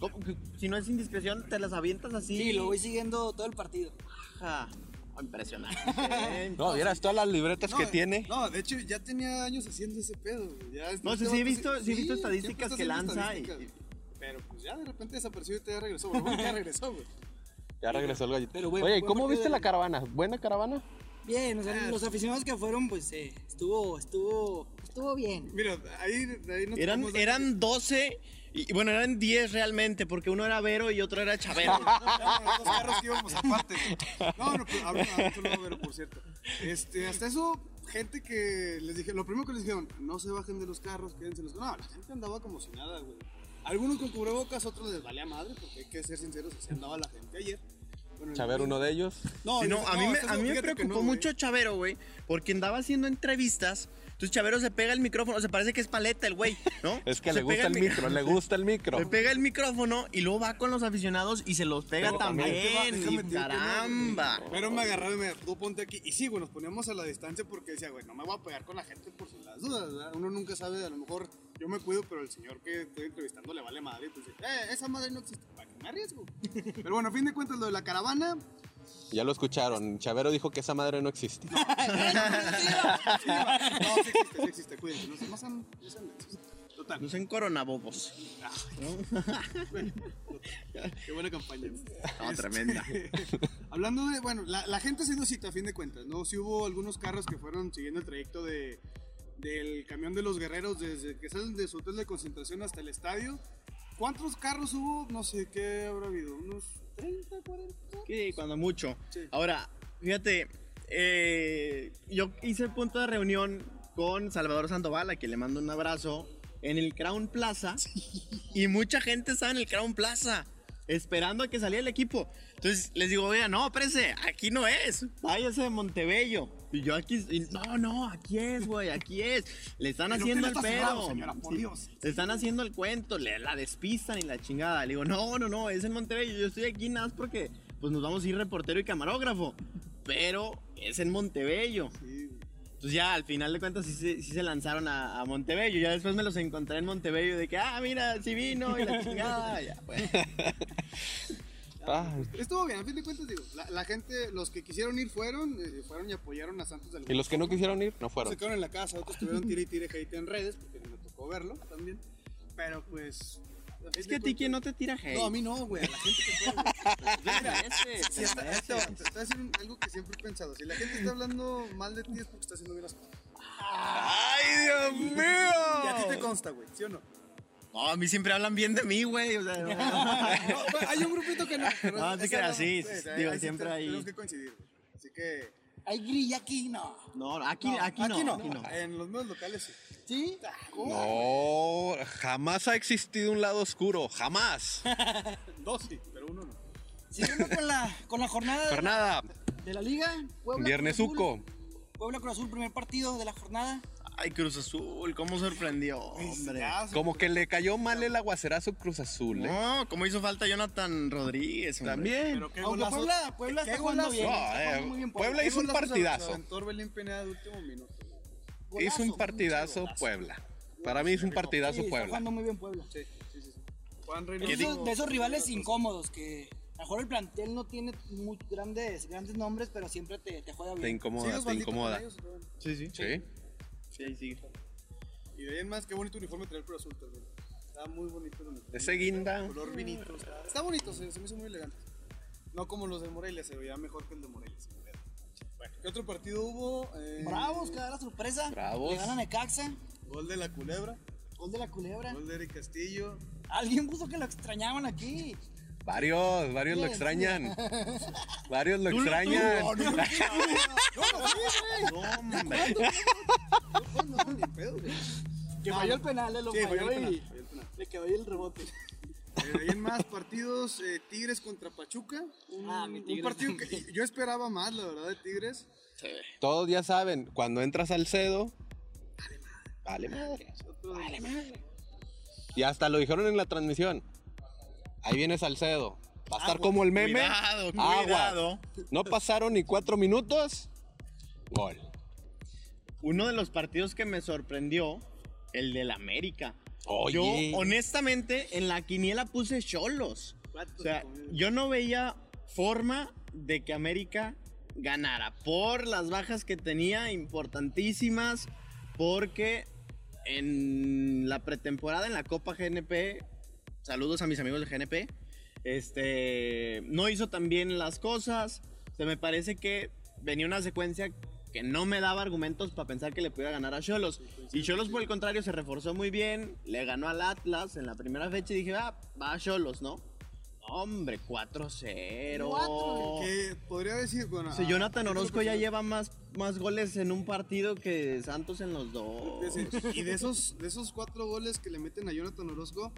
D: ¿Cómo que si no es indiscreción, te las avientas así.
C: Sí, lo voy siguiendo todo el partido.
D: Ja, impresionante. *laughs*
F: No, vieras todas las libretas
E: No,
F: que tiene.
E: No, de hecho ya tenía años haciendo ese pedo. güey. Ya,
D: No, sí,
E: este
D: sí he visto- sí he visto estadísticas que lanza y-.
E: Pero pues ya de repente desapareció y te ya regresó. Bueno, ya regresó, güey.
F: Ya regresó el gallito.
C: Pero buen-
F: Oye, ¿cómo viste
C: de-
F: la caravana? ¿Buena caravana?
C: Bien, o sea, los aficionados que fueron, pues eh, estuvo, estuvo, estuvo bien.
E: Mira, ahí, ahí nos
D: Eran, eran 12, y bueno, eran 10 realmente, porque uno era Vero y otro era
E: dos *laughs* carros que íbamos aparte. No, no, pero hablo Vero, por cierto. Este, hasta eso, gente que les dije, lo primero que les dijeron, no se bajen de los carros, quédense en los carros. No, la gente andaba como si nada, güey. Algunos con cubrebocas, otros les valía madre, porque hay que ser sinceros, así andaba la gente ayer. Bueno,
F: Saber uno de ellos.
E: No,
D: Sí, no, a mí me, a mí preocupó
E: no,
D: mucho Chavero, güey, porque andaba haciendo entrevistas. Entonces Chavero se pega el micrófono, se parece que es paleta el güey, ¿no? *laughs*
F: Es que
D: Se
F: le gusta el
D: mi-
F: micro, le gusta el micro.
D: Le pega el micrófono y luego va con los aficionados y se los pega
F: Pero
D: también.
E: Va,
D: caramba.
E: Pero me agarraba y me tú ponte aquí. Y sí, güey, nos poníamos a la distancia porque decía, güey, no me voy a pegar con la gente por si las dudas, ¿verdad? Uno nunca sabe, a lo mejor yo me cuido, pero el señor que estoy entrevistando le vale madre. Pues, eh, esa madre no existe, ¿para qué me arriesgo? *laughs* Pero bueno, a fin de cuentas, lo de la caravana,
F: Ya lo escucharon. Chavero dijo que esa madre no existe. *laughs*
E: no, sí existe, sí existe, cuídense. No, se- no sean, no sean. Total.
D: No sean coronabobos.
E: Qué buena campaña.
D: No, tremenda. *laughs*
E: Hablando de, bueno, la, la gente se dio cita a fin de cuentas, ¿no? Sí hubo algunos carros que fueron siguiendo el trayecto de, del camión de los guerreros desde que salen de su hotel de concentración hasta el estadio. ¿Cuántos carros hubo? No sé, ¿qué habrá habido? ¿Unos 30, 40?
D: Sí, cuando mucho.
E: Sí.
D: Ahora, fíjate, eh, yo hice punto de reunión con Salvador Sandoval, a quien le mando un abrazo, en el Crown Plaza. Y mucha gente estaba en el Crown Plaza, esperando a que saliera el equipo. Entonces les digo, oiga, no, espérese, aquí no es. Váyase de Montebello. Y yo aquí, y, no, no, aquí es, güey, aquí es. Le están haciendo el pedo.
E: señora, por
D: Sí,
E: Dios.
D: Le están haciendo el cuento, le la despistan y la chingada. Le digo, no, no, no, es en Monterrey. Yo estoy aquí nada más porque pues nos vamos a ir reportero y camarógrafo. Pero es en Montebello. Entonces ya al final de cuentas sí, se- sí se lanzaron a, a Montebello. Ya después me los encontré en Montebello de que, ah, mira, sí vino y la chingada. Ya, pues. *laughs*
F: Ah,
E: Estuvo bien, a fin de cuentas, digo, la, la gente, los que quisieron ir fueron, eh, fueron y apoyaron a Santos del
F: y los que no quisieron ir, no fueron.
E: Se quedaron en la casa, otros tuvieron tire y tire hate en redes, porque me tocó verlo también. Pero pues.
D: Es que a ti quien no te tira hate.
E: No, a mí no, güey, a la gente que fue. güey. *laughs* Mira,
D: Ese,
E: si está, te, voy a decir algo que siempre he pensado. Si la gente está hablando mal de ti es porque está haciendo bien las cosas.
D: ¡Ay, Dios mío! *laughs*
E: Y a ti te consta, güey, ¿sí o no?
D: No, a mí siempre hablan bien de mí, güey. O sea, *laughs* no.
E: No, hay un grupito que no.
D: No, sí
E: ese
D: que sí,
E: pues,
D: digo, siempre hay-
E: Tenemos que coincidir, güey. Así que.
C: Hay grilla aquí, no.
D: No, aquí, aquí, no, aquí no.
E: En los medios locales sí.
C: ¿Sí?
F: No, jamás ha existido un lado oscuro, jamás. *laughs*
E: Dos sí, pero uno no.
C: Siguiendo con la, con la jornada de la,
F: Jornada,
C: de la liga. Puebla,
F: Viernesuco.
C: Puebla Cruz Azul, primer partido de la jornada.
D: Ay, Cruz Azul, cómo sorprendió, hombre.
F: Como que le cayó mal el aguacerazo Cruz Azul, ¿eh?
D: No, como hizo falta Jonathan Rodríguez, hombre.
F: También.
E: Pero qué
C: Aunque
E: golazo.
C: Puebla, Puebla
E: qué
C: está jugando
E: golazo.
C: bien.
F: No,
C: está
F: eh,
C: jugando muy bien
F: Puebla hizo un partidazo.
E: se aventó Orbelín Pineda de último minuto.
F: Hizo un
C: Golazo.
F: partidazo Puebla. Para mí es un
C: Sí,
F: partidazo
C: está
F: Puebla.
C: jugando muy bien Puebla.
E: Sí, sí, sí. Juan
C: De esos, de esos rivales incómodos que a lo mejor el plantel no tiene muy grandes, grandes nombres, pero siempre te, te juega
F: Te
C: bien.
F: incomoda,
E: ¿Sigues
F: te incomoda.
E: ellos, Rubén?
D: Sí, sí.
F: Sí.
D: Sí, ahí sigue.
E: Y de ahí en más, qué bonito uniforme el Cruz Azul también. Está muy bonito el uniforme.
F: Ese guinda.
E: Color vinito. Está, está bonito, se, se me hizo muy elegante. No como los de Morelia, se veía mejor que el de Morelia. Bueno, ¿qué otro partido hubo? Eh,
C: Bravos, que da la sorpresa.
F: Bravos.
C: Le ganan a Necaxa.
E: Gol de la Culebra,
C: Gol de la culebra.
E: gol de Eric Castillo.
C: Alguien puso que lo extrañaban aquí.
F: Varios, varios lo extrañan. Varios lo extrañan.
E: No, no, no, no, no, sí,
D: No, hombre.
E: güey. No, no, ni pedo, güey.
C: Que falló el penal, eh, lo
E: Sí,
C: falló
E: falló el
C: y
E: penal, falló el penal.
C: le quedó ahí el rebote.
E: Eh, de ahí en más partidos, eh, Tigres contra Pachuca. Un,
C: Ah, mi
E: un
C: Tigres.
E: partido que yo esperaba más, la verdad, de Tigres.
F: Todos ya saben, cuando entras al cedo. Vale madre.
E: Otro de-
F: Y hasta lo dijeron en la transmisión. Ahí viene Salcedo. Va a estar
E: Agua.
F: como el meme.
D: Cuidado,
F: Agua.
D: cuidado.
F: No pasaron ni cuatro minutos. Gol.
D: Uno de los partidos que me sorprendió, el del América.
F: Oye.
D: Yo, honestamente, en la quiniela puse cholos. O sea, yo no veía forma de que América ganara por las bajas que tenía, importantísimas, porque en la pretemporada en la Copa GNP, saludos a mis amigos de GNP, este, no hizo tan bien las cosas. O sea, me parece que venía una secuencia que no me daba argumentos para pensar que le pudiera ganar a Cholos. Y Cholos, por el contrario, se reforzó muy bien, le ganó al Atlas en la primera fecha y dije, ah, va a Cholos, ¿no? Hombre, 4-0.
E: Que podría decir, bueno. Ah,
D: Jonathan
E: ¿qué es lo
D: Orozco ya
E: se-
D: lleva más, más goles en un partido que Santos en los dos.
E: Y de esos, de esos cuatro goles que le meten a Jonathan Orozco,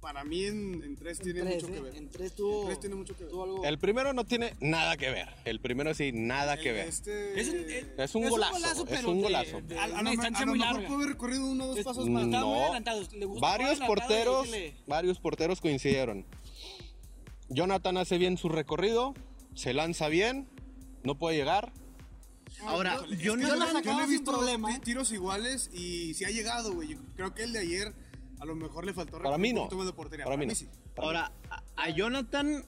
E: para mí en, en tres tiene
C: tres,
E: mucho que ver.
C: En tres tuvo,
E: En tres tiene mucho que ver.
C: algo.
F: El primero no tiene nada que ver. El primero sí, nada que ver.
E: Este,
C: Es un-
F: Es un
C: Es un
F: golazo.
C: golazo,
F: es un golazo.
C: de-
E: a, a
C: una
E: lo,
C: distancia
E: a lo
C: muy
E: mejor
C: larga.
E: puede haber recorrido uno o dos
C: Es-
E: pasos más.
C: Estaba muy
F: No.
C: adelantados. Le gusta
F: Varios porteros,
C: decirle-
F: varios porteros coincidieron. Jonathan hace bien su recorrido, se lanza bien, no puede llegar.
D: Ahora,
E: Es que
D: yo no
C: yo
E: yo no
C: sacaba
E: he
C: sin
E: visto
C: problema,
E: ti-
C: ¿eh?
E: tiros iguales y si ha llegado, güey. Creo que el de ayer a lo mejor le faltó
F: Para mí no.
E: de portería.
F: Para mí no.
E: sí.
D: Ahora, a, a Jonathan,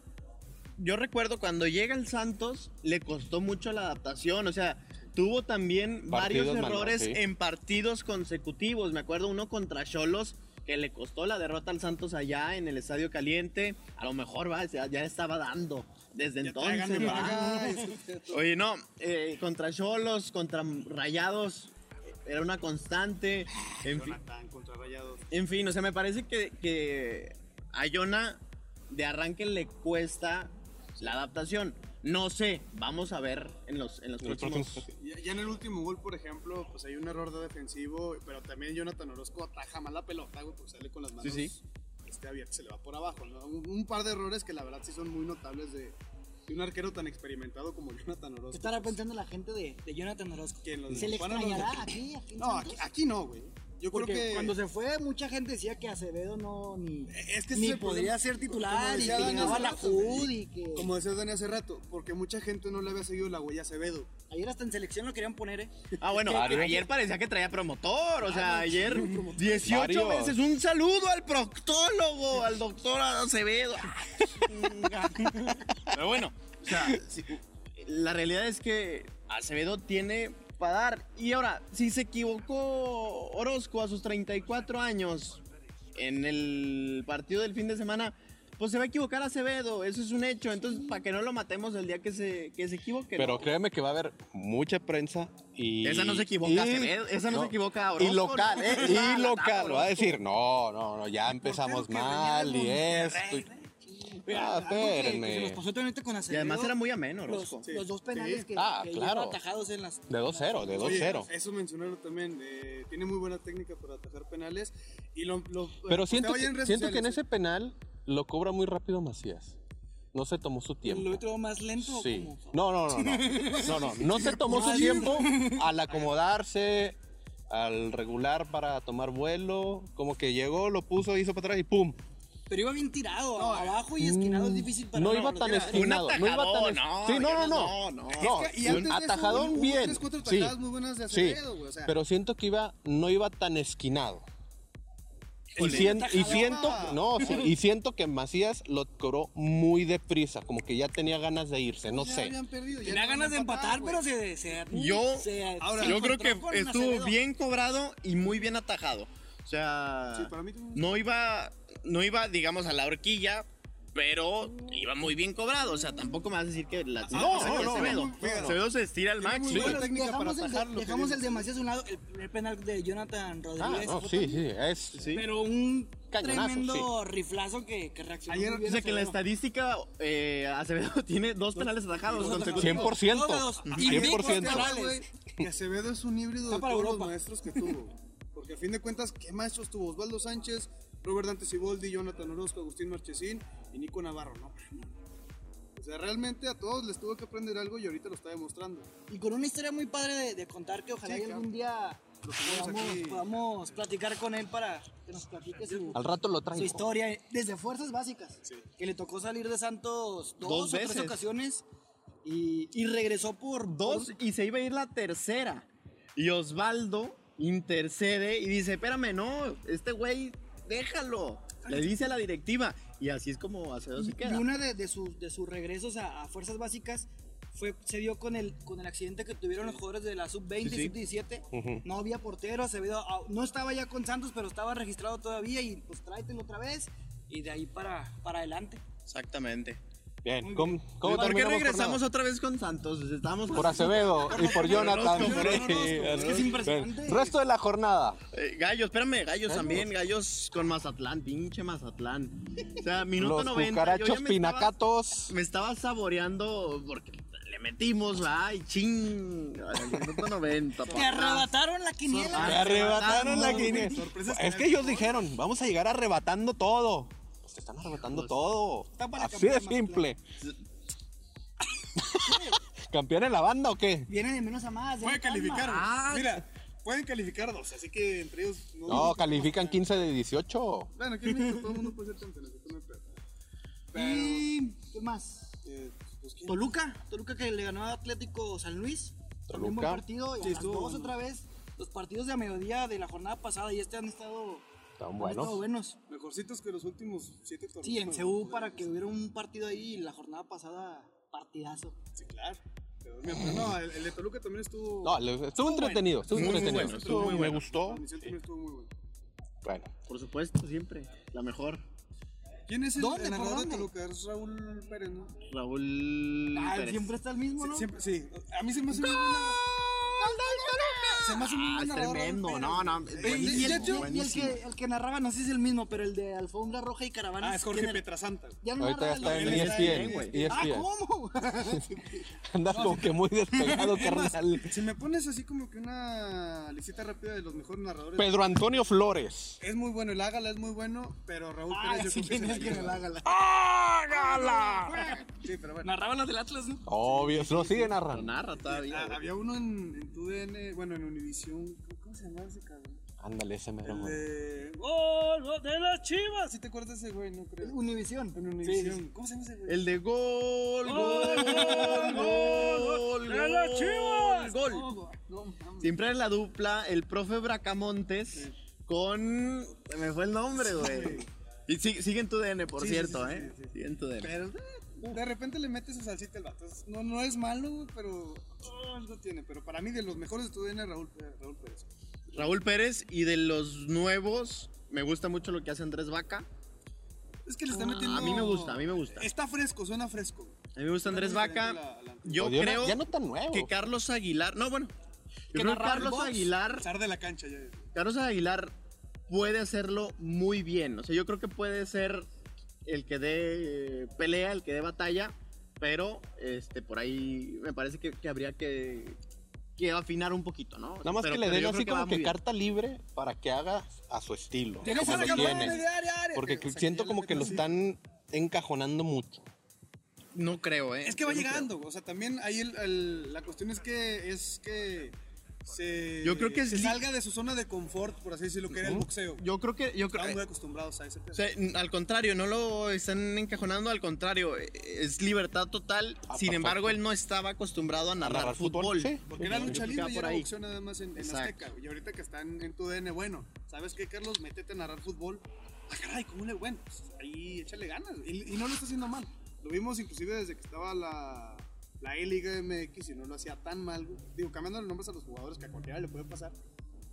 D: yo recuerdo cuando llega el Santos, le costó mucho la adaptación. O sea, tuvo también varios
F: malos,
D: errores
F: sí.
D: en partidos consecutivos. Me acuerdo uno contra Cholos, que le costó la derrota al Santos allá en el Estadio Caliente. A lo mejor va, ya, ya estaba dando desde
E: Ya
D: entonces. Oye, no, eh, contra Cholos, contra Rayados, era una constante. En fin,
E: Jonathan contra Rayados.
D: en fin, o sea, me parece que, que a Jonah de arranque le cuesta la adaptación. No sé, vamos a ver en los, en los
F: En
D: próximos.
E: Ya, ya en el último gol, por ejemplo, pues hay un error de defensivo, pero también Jonathan Orozco ataja mal la pelota, güey, porque sale con las manos
D: Sí, sí.
E: Este, abiertas, se le va por abajo. ¿no? Un, un par de errores que la verdad sí son muy notables de, de un arquero tan experimentado como Jonathan
C: ¿Qué
E: Orozco.
C: estará pensando la gente de, de Jonathan Orozco?
E: ¿Quién, los
C: ¿Se le
E: o los
C: extrañará aquí? aquí
E: No, aquí, aquí no, güey. Yo
C: Porque
E: creo que
C: cuando se fue, mucha gente decía que Acevedo no ni,
E: Es que
C: ni podría ser titular y que llegaba la
E: güey.
C: y que
E: Como decía Dani hace rato, porque mucha gente no le había seguido la huella a Acevedo.
C: ayer hasta en selección lo querían poner, ¿eh?
D: Ah, bueno, *laughs*
F: Varios.
D: ayer parecía que traía promotor. O sea, ayer 18
F: Varios.
D: veces. Un saludo al proctólogo, al doctor Acevedo. *laughs* Ah. Pero bueno, o sea, sí, la realidad es que Acevedo tiene para dar. Y ahora, si se equivocó Orozco a sus 34 años en el partido del fin de semana, pues se va a equivocar Acevedo. Eso es un hecho. Entonces, para que no lo matemos el día que se, que se equivoque.
F: Pero
D: ¿no?
F: créeme que va a haber mucha prensa y...
D: Esa no se equivoca,
F: y-
D: Acevedo, esa no se equivoca, Orozco,
F: Y local,
D: ¿no?
F: ¿eh? *laughs* Y local. Va a decir, no, no, no, ya empezamos mal y esto. Y-
C: Mira,
F: Ah,
C: algo que- Que, se
F: espérenme.
C: nos pasó también con
D: Y además era muy ameno,
C: los,
D: Orozco.
C: los dos penales
E: Sí.
C: que,
F: Ah,
C: que
F: claro.
C: atajados en las...
F: De 2-0, de
E: Oye,
F: 2-0.
E: Eso mencionaron también. eh, tiene muy buena técnica para atajar penales. Y lo, lo-
F: Pero
E: posteaba
F: siento, que, siento que en
E: sociales,
F: ese penal lo cobra muy rápido Macías. No se tomó su tiempo.
C: ¿Lo otro más lento o
F: Sí.
C: cómo?
F: No, no, no, no. No, no. No se tomó su tiempo al acomodarse, al regular para tomar vuelo. Como que llegó, lo puso, hizo para atrás y ¡pum!
C: Pero iba bien tirado, abajo y esquinado es difícil para
F: No iba tan esquinado. No iba tan
D: atajadón,
F: es-
D: no,
F: Sí, no, no,
D: no,
F: no.
D: no.
F: No,
E: Es que- y antes de eso,
F: atajadón bien.
E: tres, cuatro
F: Sí.
E: muy buenas de
F: Sí.
E: Acevedo, o sea.
F: Pero siento que iba, no iba tan esquinado. Y, siento, no, sí, y siento que Macías lo cobró muy deprisa, como que ya tenía ganas de irse, no
E: ya
F: sé.
E: perdido,
C: Tenía ganas de empatar, pero se... se
D: Yo-
C: se-
E: Ahora,
C: se
D: Yo creo que estuvo bien cobrado y muy bien atajado. O sea,
E: Sí, para mí también.
D: no iba, no iba, digamos, a la horquilla, pero iba muy bien cobrado. O sea, tampoco me vas a decir que la
F: No, no,
D: Acevedo.
E: no, no.
D: Acevedo se estira al máximo.
C: dejamos
E: para
C: el, dejamos el de Macías a un lado, el primer penal de Jonathan
F: Ah,
C: Rodríguez.
F: no,
C: fue
F: sí, sí, es...
C: Pero un tremendo riflazo que, que reaccionó
E: Ayer-
C: muy bien
D: O sea, que en la
C: Acevedo.
D: estadística eh, Acevedo *laughs* tiene dos penales atajados
C: dos
D: consecutivos.
F: 100%.
C: Dos de dos.
E: Y me
F: 100%.
E: consta, güey, que Acevedo es un híbrido de todos los maestros que tuvo. Porque a fin de cuentas, ¿qué maestros tuvo? Osvaldo Sánchez, Robert Dante Siboldi, Jonathan Orozco, Agustín Marchesín y Nico Navarro. No, no. O sea, realmente a todos les tuvo que aprender algo y ahorita lo está demostrando.
C: Y con una historia muy padre de, de contar que ojalá
E: Sí, claro.
C: algún día podamos, podamos platicar con él para que nos platique su,
F: Al rato lo
C: su historia desde fuerzas básicas. Que le tocó salir de Santos dos,
D: Dos
C: o tres
D: veces.
C: ocasiones y, y regresó por
D: Dos y se iba a ir la tercera. Y Osvaldo intercede y dice, espérame, no, este güey, déjalo. Le dice a la directiva. Y así es como Acevedo se
C: Y
D: queda.
C: una de, de sus, de sus regresos a, a fuerzas básicas fue, se dio con el, con el accidente que tuvieron los jugadores de la sub-20
D: Sí, sí.
C: y sub-17.
F: Ujú.
C: No había portero, Acevedo ah, no estaba ya con Santos, pero estaba registrado todavía y pues tráetelo otra vez y de ahí para, para adelante.
D: Exactamente.
F: Bien, ¿cómo, cómo
D: ¿Por qué regresamos otra vez con Santos? Estábamos
F: Por Acevedo y por Jonathan.
C: Es que es impresionante.
F: Bien, Resto de la jornada.
D: Eh, gallos, espérame, gallos también, gallos con Mazatlán, pinche Mazatlán. O sea, minuto
F: Los
D: 90. yo ya
F: cucarachos
D: me estaba-
F: pinacatos.
D: me estaba saboreando porque le metimos, ay, ching. Minuto 90,
C: Te arrebataron la quiniela.
F: Me arrebataron la quiniela. Es que ellos dijeron, vamos a llegar arrebatando todo. Pues te están arrebatando todo.
C: Está para
F: Así de simple. *laughs* ¿Campeón en la banda o qué?
C: Viene de menos a más.
E: Puede
C: ya calma.
E: calificar.
D: Ah.
E: Mira, pueden calificar dos, así que entre ellos.
F: No, califican 15 de 18.
E: Bueno, aquí en México todo el mundo puede ser campeón, así que no. Pero.
C: ¿Y qué más?
E: eh, pues.
C: Toluca, Toluca que le ganó a Atlético San Luis. También buen
F: Toluca.
C: partido. Y a
E: Sí,
C: las
E: estuvo
C: dos otra vez. Los partidos de a mediodía de la jornada pasada y este han estado,
F: Están
C: han
F: buenos.
C: buenos.
E: Mejorcitos que los últimos siete torneos.
C: Sí, en CU para que hubiera un partido ahí y la jornada pasada partidazo.
E: Sí, claro. Pero, mira, pero no, el, el de Toluca también estuvo.
F: No, le- estuvo entretenido. Estuvo
D: Muy,
F: entretenido.
D: bueno, estuvo muy
F: me
D: bueno.
F: gustó.
E: También estuvo muy buena.
F: Bueno,
D: Por supuesto, siempre. La mejor.
E: ¿Quién es el,
C: ¿Dónde?
E: el
C: ¿Por
E: narrador de? Toluca? Es Raúl Pérez, ¿no?
D: Raúl.
C: Ah,
D: Pérez.
C: siempre está el mismo, ¿no?
E: Siempre, sí. A mí se me hace un buen Se me hace un
D: Ah, tremendo. No, no.
E: Pérez.
C: Y,
D: buenísimo,
C: y el, el que, el que narraba, no sé si es el mismo, pero el de Alfombra Roja y Caravanas.
E: Ah, es Jorge. Pietrasanta.
C: Ya no
F: ahorita ya está en E
C: el-
F: ESPN.
E: güey.
C: Ah,
F: ESPN.
C: ¿cómo? *laughs*
F: Andas como que muy despegado, *laughs* carnal.
E: Si me pones así como que una listita rápida de los mejores narradores.
F: Pedro Antonio Flores.
E: Es muy bueno, el Ágala es muy bueno, pero Raúl
C: Ah,
E: Pérez yo
C: sí,
E: creo que
C: quién
E: se
C: es
E: la
C: que me
E: lleva.
C: la haga la-
F: ¡Hágala!
E: Sí, pero bueno.
C: Narraban los del Atlas, ¿no?
F: Obvio, lo sigue narrando.
D: narra todavía.
E: Ah, había uno en, en TUDN, bueno, en Univisión. ¿Cómo se llamaba ese cabrón?
F: Ándale, ese mero.
E: El de. ¡Gol! gol de las chivas! ¿Sí te acuerdas de ese güey? No creo.
C: Univisión.
E: En Univisión. ¿Cómo se llama ese güey?
D: El de gol, gol, gol, gol,
E: ¡De las Chivas!
D: gol.
C: No, no, mames.
D: Siempre era la dupla, el profe Bracamontes con. Me fue el nombre, güey. Y sigue, sigue en tu DN, por cierto,
E: sí,
D: ¿eh?
E: sí, sí.
D: Sigue en tu DN.
E: Pero eh, de repente le metes su salsita al vato. No, no es malo, güey, pero oh, algo tiene. Pero para mí, de los mejores de TUDN, Raúl, Pérez- Raúl Pérez.
D: Raúl Pérez y de los nuevos, me gusta mucho lo que hace Andrés Vaca.
E: Es que le está metiendo.
D: a mí me gusta, a mí me gusta.
E: Está fresco, suena fresco.
D: A mí me gusta Andrés
E: Suena
D: Vaca.
E: la- la-
D: Yo creo
F: ya no tan nuevo.
D: que Carlos Aguilar. No, bueno. Yo
C: Que
D: creo que Carlos
C: box.
D: Aguilar.
E: De la cancha ya.
D: Carlos Aguilar puede hacerlo muy bien. O sea, yo creo que puede ser el que dé eh, pelea, el que dé batalla. Pero este, por ahí me parece que, que habría que, que afinar un poquito, ¿no?
F: Nada más
D: Pero-
F: que le den
D: yo
F: así como que
D: bien.
F: carta libre para que haga a su estilo.
C: Tienes
F: como lo tiene.
C: de área, área.
F: Porque
E: O sea, que
F: siento como que lo
E: así.
F: están encajonando mucho.
D: No creo, ¿eh?
E: Es que va
D: creo.
E: llegando, o sea, también ahí el- el- la cuestión es que es que se,
D: Yo creo que es
E: se
D: li-
E: salga de su zona de confort, por así decirlo, que era el boxeo.
D: Yo creo que. Yo creo,
E: Estamos muy acostumbrados a ese.
D: O sea, al contrario, no lo están encajonando, al contrario, eh, es libertad total.
F: Ah,
D: Sin embargo, él no estaba acostumbrado a narrar,
F: narrar fútbol,
D: fútbol.
F: sí.
E: Porque era lucha libre y
D: por
E: era
D: ahí.
E: boxeo nada más en. Azteca. Y ahorita que están en tu DN, bueno, ¿sabes qué, Carlos? Métete a narrar fútbol. Ah, caray, ¿cómo le bueno? Pues ahí échale ganas. Y, y no lo está haciendo mal. Lo vimos inclusive desde que estaba la, la E-Liga MX y no lo hacía tan mal. güey. Digo, cambiando los nombres a los jugadores que a cualquiera le puede pasar.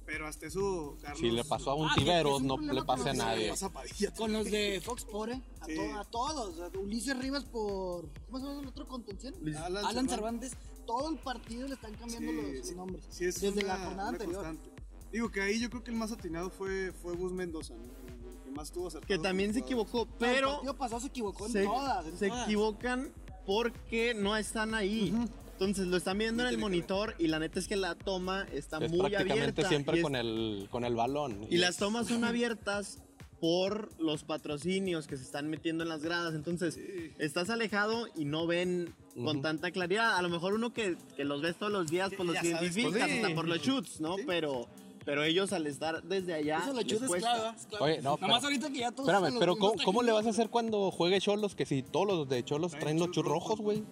E: Pero hasta eso, Carlos.
F: Si le pasó a un
C: Ah, un
F: no le pase a nadie.
E: pasa a Padilla.
C: Con los de Fox Sport, ¿eh? A,
E: Sí.
C: to- a todos. A Ulises Rivas por. ¿Cómo se llama el otro contención?
E: Alan
C: Alan,
E: Cervantes.
C: Cervantes. Todo el partido le están cambiando
E: Sí,
C: los,
E: sí,
C: nombres.
E: sí, es
C: Desde
E: una-
C: la jornada
E: una
C: anterior.
E: constante. Digo que ahí yo creo que el más atinado fue, fue Gus Mendoza, ¿no? El que más tuvo acertado
D: Que también se equivocó,
C: No, el
D: pero
C: partido pasado se equivocó en
D: se,
C: todas. en
D: se
C: todas.
D: equivocan porque no están ahí. Entonces lo están viendo en el monitor y la neta es que la toma está
F: Es
D: muy
F: prácticamente
D: abierta.
F: siempre
D: es-
F: con, el, con el balón.
D: Y las tomas son abiertas por los patrocinios que se están metiendo en las gradas. Entonces, estás alejado y no ven con tanta claridad. A lo mejor uno que, que los ves todos los días, pues los identificas
E: pues, sí.
D: hasta por los shoots, ¿no?
E: Sí.
D: Pero, pero ellos al estar desde allá. Les cuesta.
C: claro, es.
F: Oye, no,
C: Nada más
F: pero-
C: ahorita que ya todos.
F: Espérame,
C: los
F: pero ¿cómo, cómo le vas a hacer cuando juegue Cholos que si todos los de Cholos
E: Traen
F: traen los
E: chus rojos,
F: güey?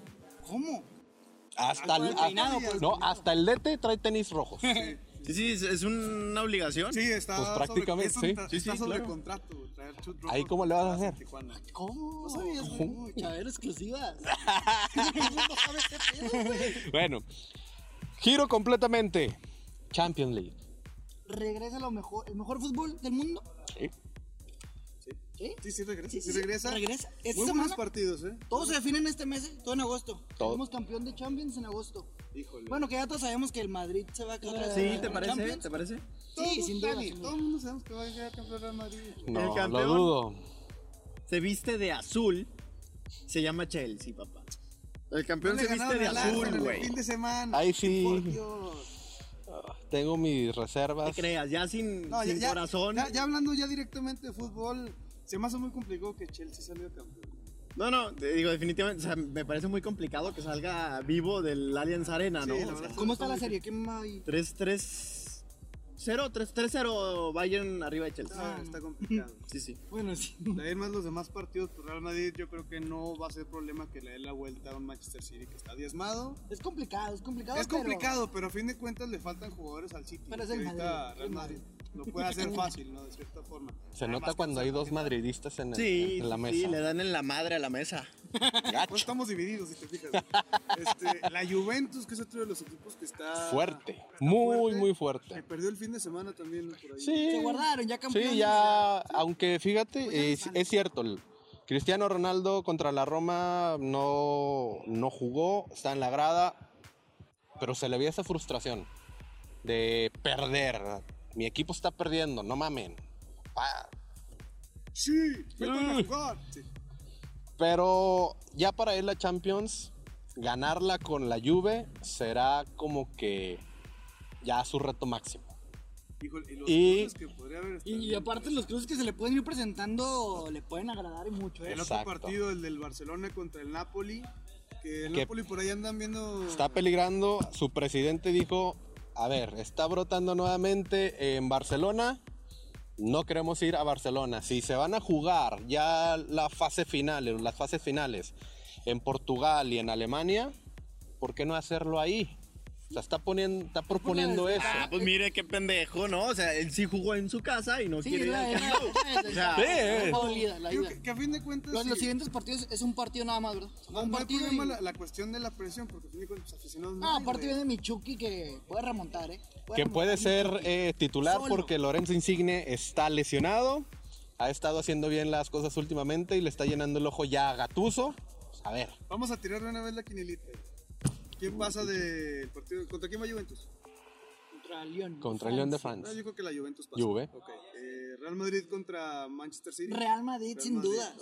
C: ¿Cómo?
F: Hasta el,
C: peinado, el
F: no, hasta el DT trae tenis rojos.
D: Sí, sí, es, es una obligación.
E: Sí, está
F: Pues prácticamente, sí.
E: Está,
D: Sí,
E: está
D: sí,
E: sobre
D: claro.
E: contrato, güey, traer chut
F: Ahí,
E: rojo
F: ¿cómo le vas a
E: en
F: hacer?
E: Tijuana.
C: ¿Cómo?
E: No sabías,
C: ¿Cómo? Chavero exclusivas. Todo el mundo sabe qué pedo, güey.
F: Bueno, giro completamente. Champions League.
C: Regresa lo mejor, el mejor fútbol del mundo.
F: Sí.
C: ¿Sí?
E: Sí, sí regresa.
C: Sí,
E: Sí,
C: sí, sí,
E: regresa.
C: regresa. Esta
E: Muy buenos
C: semana-
E: partidos, ¿eh?
C: Todo se define en este mes, ¿eh? todo en agosto.
F: Todo.
C: Somos campeón de Champions en agosto.
E: Híjole.
C: Bueno, que ya todos sabemos que el Madrid se va a quedar.
D: Sí, ¿te parece?
C: Champions.
D: ¿Te parece?
C: Sí, sin duda.
E: Todo el mundo sabemos que va a llegar campeón Real Madrid.
F: No,
D: El
F: lo
D: campeón.
F: dudo.
D: Se viste de azul. Se llama Chelsea, papá. El campeón
E: No
D: se viste de azul, güey.
E: fin de semana.
F: Ahí sí.
E: Por Dios.
F: Tengo mis
D: ¿Qué
F: reservas.
D: creas? Ya sin,
E: No, ya,
D: sin
E: ya-
D: corazón.
E: Ya, ya hablando ya directamente de fútbol, se me hace muy complicado que Chelsea salga campeón.
D: No, no, te digo, definitivamente, o sea, me parece muy complicado que salga vivo del Allianz Arena, ¿no?
E: Sí, la
D: O
E: verdad.
D: sea,
C: ¿Cómo está la serie? ¿Quién va ahí?
D: 3-3-0, 3-0 Bayern arriba de Chelsea.
E: Ah, está complicado. *laughs*
D: Sí, sí.
C: Bueno, sí.
E: De más los demás partidos, pues Real Madrid yo creo que no va a ser problema que le dé la vuelta a un Manchester City que está diezmado.
C: Es complicado, es complicado.
E: Es
C: pero-
E: complicado, pero a fin de cuentas le faltan jugadores al City.
C: Pero es el
E: ahorita
C: Madrid,
E: Real
C: el
E: Madrid
C: Madrid.
E: Lo puede hacer fácil, ¿no? De cierta forma.
F: Se
E: Además,
F: nota cuando hay dos
E: madrid
F: madridistas en, el-
D: Sí,
F: en la
D: sí,
F: mesa.
D: le dan en la madre a la mesa. *laughs*
E: Pues estamos divididos, si te fijas. Este, la Juventus, que es otro de los equipos que está
F: Fuerte.
E: está
F: Muy, muy
E: Se
F: fuerte.
E: perdió el fin de semana también. Por ahí.
F: Sí.
C: Se guardaron, ya campeones.
F: Sí, ya, aunque fíjate,
C: Pues
F: es, cierto, el Cristiano Ronaldo contra la Roma no, no jugó, está en la grada, pero se le veía esa frustración de perder. Mi equipo está perdiendo, no mamen. Ah,
E: Sí, jugar. Sí.
F: Pero ya para él la Champions, ganarla con la Juve será como que ya su reto máximo.
E: Híjole, y los
F: Y-
E: cruces que podría haber estado
C: Y, aparte los cruces que se le pueden ir presentando le pueden agradar mucho, ¿eh?
E: El otro partido, el del Barcelona contra el Napoli, que el
F: Que-
E: Napoli por ahí andan viendo...
F: Está peligrando, su presidente dijo, a ver, está brotando nuevamente en Barcelona, no queremos ir a Barcelona. Si se van a jugar ya la fase final, las fases finales en Portugal y en Alemania, ¿por qué no hacerlo ahí? Sea, está, poniendo, está proponiendo eso.
D: Ah, pues mire qué pendejo, ¿no? O sea, él sí jugó en su casa y no
C: Sí,
D: quiere ir al O sea, *laughs*
F: Sí.
C: dolida, la
E: que, que a fin de cuentas...
C: Los,
E: sí,
C: los siguientes partidos es un partido nada más, ¿verdad?
E: no,
C: un
E: no hay
C: partido
E: problema
C: y-
E: la, la cuestión de la presión, porque a fin de cuentas aficionados
C: Ah,
E: hay,
C: aparte
E: güey.
C: viene Michuki que puede remontar, ¿eh?
F: Que
C: remontar
F: puede ser eh, titular
C: Solo.
F: porque Lorenzo Insigne está lesionado, ha estado haciendo bien las cosas últimamente y le está llenando el ojo ya a Gatuso. A ver,
E: Vamos a tirar de una vez la quinilita. ¿Quién pasa del partido? ¿Contra quién va Juventus?
C: Contra Lyon.
F: contra el León de
E: Ah,
F: France.
E: yo creo que la Juventus pasa.
F: Juve.
E: Eh, Real Madrid contra Manchester City.
C: Real Madrid,
E: Real
C: sin duda.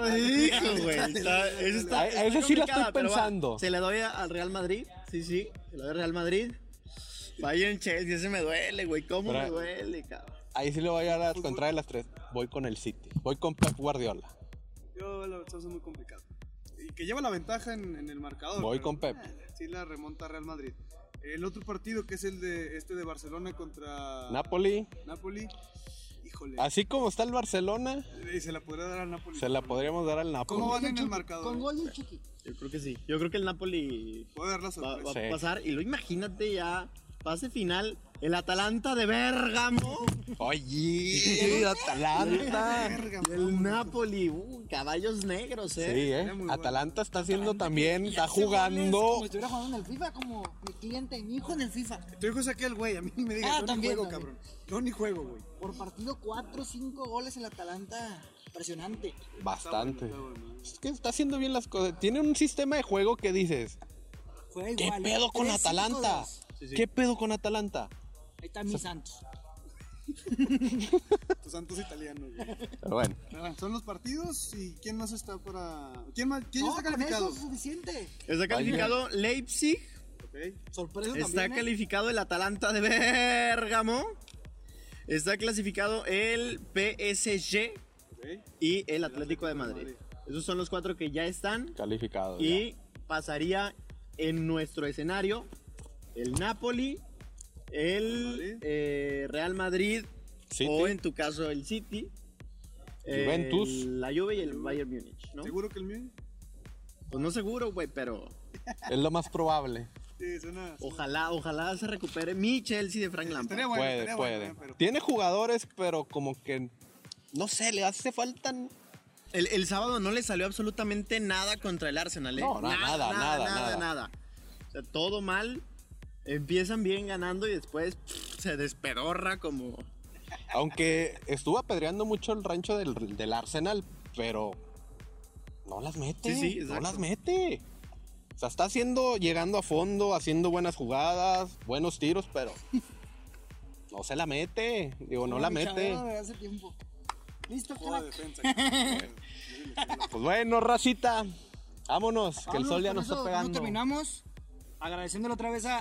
D: Ay, hijo, güey. *laughs* Está, eso está,
F: A- a
D: está
F: esa sí la estoy
D: va.
F: pensando.
D: Se le doy al Real Madrid. Sí, sí. Se le doy al Real Madrid. Bayern Chelsea, ese me duele, güey. ¿Cómo
F: Pero-
D: me duele, cabrón?
F: Ahí sí le voy a dar la contraria de las tres. Voy con el City. Voy con Pep Guardiola.
E: Yo la verdad es muy complicado. Y que lleva la ventaja en, en el marcador.
F: Voy
E: pero,
F: con Pep.
E: eh, sí la remonta Real Madrid. El otro partido que es el de este de Barcelona contra
F: Napoli.
E: Napoli. Híjole.
F: Así como está el Barcelona,
E: Y se la podría dar al Napoli.
F: se la podríamos dar al Napoli.
E: ¿Cómo van en el marcador?
C: Con gol del Chucky.
D: Yo creo que sí. Yo creo que el Napoli
E: Puede dar la sorpresa.
D: va
F: Sí.
D: a pasar. Y lo imagínate ya. Fase final. El Atalanta de Bérgamo.
F: Oye, Atalanta.
D: El. Napoli. Uh, caballos negros,
F: Sí,
D: eh.
F: eh.
E: Muy bueno.
F: Atalanta está haciendo también, está jugando.
C: Como si estuviera jugando en el FIFA, como mi cliente, mi hijo en el FIFA.
E: Tu hijo es aquel güey, a mí ni me digas,
C: Ah,
E: yo
C: también,
E: ni juego,
C: también.
E: cabrón. Yo ni juego, güey.
C: Por partido, 4 o 5 goles el Atalanta. Impresionante.
F: Bastante.
E: Está bueno, está bueno.
F: Es que está haciendo bien las cosas. Tiene un sistema de juego que dices,
C: Juega
F: ¿qué
C: igual.
F: pedo con
C: 3-5-2.
F: Atalanta? ¿Qué pedo con Atalanta?
C: Ahí está mi Santos. *laughs*
E: Tu Santos italiano, güey.
F: Pero bueno,
E: Ah, Son los partidos y ¿quién más está para. ¿Quién, más? ¿Quién
C: No,
E: está
C: con
E: calificado?
C: eso es suficiente.
D: Está calificado Leipzig.
E: Ok.
C: Sorpresa
D: Está
C: también. ¿eh?
D: calificado el Atalanta de Bérgamo. Está clasificado el PSG
E: ok.
D: y el Atlético de Madrid. Esos son los cuatro que ya están.
F: calificado.
D: Y pasaría en nuestro escenario el Napoli, el eh, Real Madrid
F: City.
D: o en tu caso el City. eh,
F: Juventus.
D: la Juve y el Bayern Múnich, ¿no?
E: ¿Seguro que el mío?
D: Pues no seguro, güey, pero *laughs*
F: Es lo más probable.
E: Sí, suena.
D: ojalá, ojalá se recupere mi Chelsea de Frank Lampard.
E: Bueno,
F: puede, puede.
E: bueno, eh, pero-
F: Tiene jugadores, pero como que, no sé, le hace falta...
D: El, el sábado no le salió absolutamente nada contra el Arsenal, ¿eh?
F: No, na- nada, nada,
D: nada,
F: nada.
D: nada. O sea, todo mal. Empiezan bien ganando y después pff, se despedorra como,
F: Aunque estuvo apedreando mucho el rancho del, del Arsenal, pero no las mete.
D: Sí, sí,
F: no las mete. O sea, está haciendo, llegando a fondo, haciendo buenas jugadas, buenos tiros, pero no se la mete. Digo, no la
C: Mi
F: mete.
C: Chavero de hace tiempo. Listo,
E: defensa. *laughs*
F: Pues bueno, racita. Vámonos, que el sol ya nos
C: eso,
F: está pegando.
C: terminamos. Agradeciéndole otra vez a,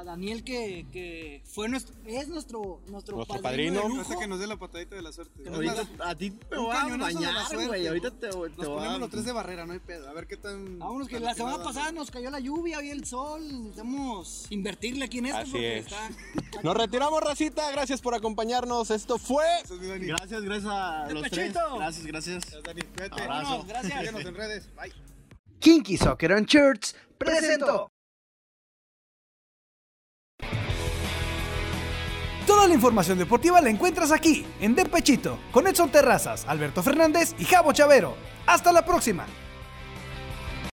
C: a Daniel que, que fue nuestro, es nuestro, nuestro,
F: Nuestro
C: padrino.
F: padrino.
E: Hasta que nos dé la patadita de la suerte.
D: Ahorita a ti te voy a bañar,
E: suerte,
D: güey. Ahorita te, te
E: Nos ponemos
D: a...
E: los tres de barrera, no hay pedo. A ver qué tan.
C: Vámonos, que la semana pasada nos cayó la lluvia y el sol. Necesitamos invertirle aquí en esto
F: Así
C: porque
F: es.
C: está. *laughs*
F: Nos retiramos, racita. Gracias por acompañarnos. Esto fue.
D: Gracias, gracias a
C: ¡De
D: los
C: pechito!
D: tres. Gracias, gracias.
E: Gracias, Dani. Cuídate.
D: Abrazo.
C: Vámonos, gracias.
E: Síguenos en redes. Bye.
A: Kinky Soccer and Shirts presentó.
B: Toda la información deportiva la encuentras aquí, en De Pechito, con Edson Terrazas, Alberto Fernández y Javo Chavero. ¡Hasta la próxima!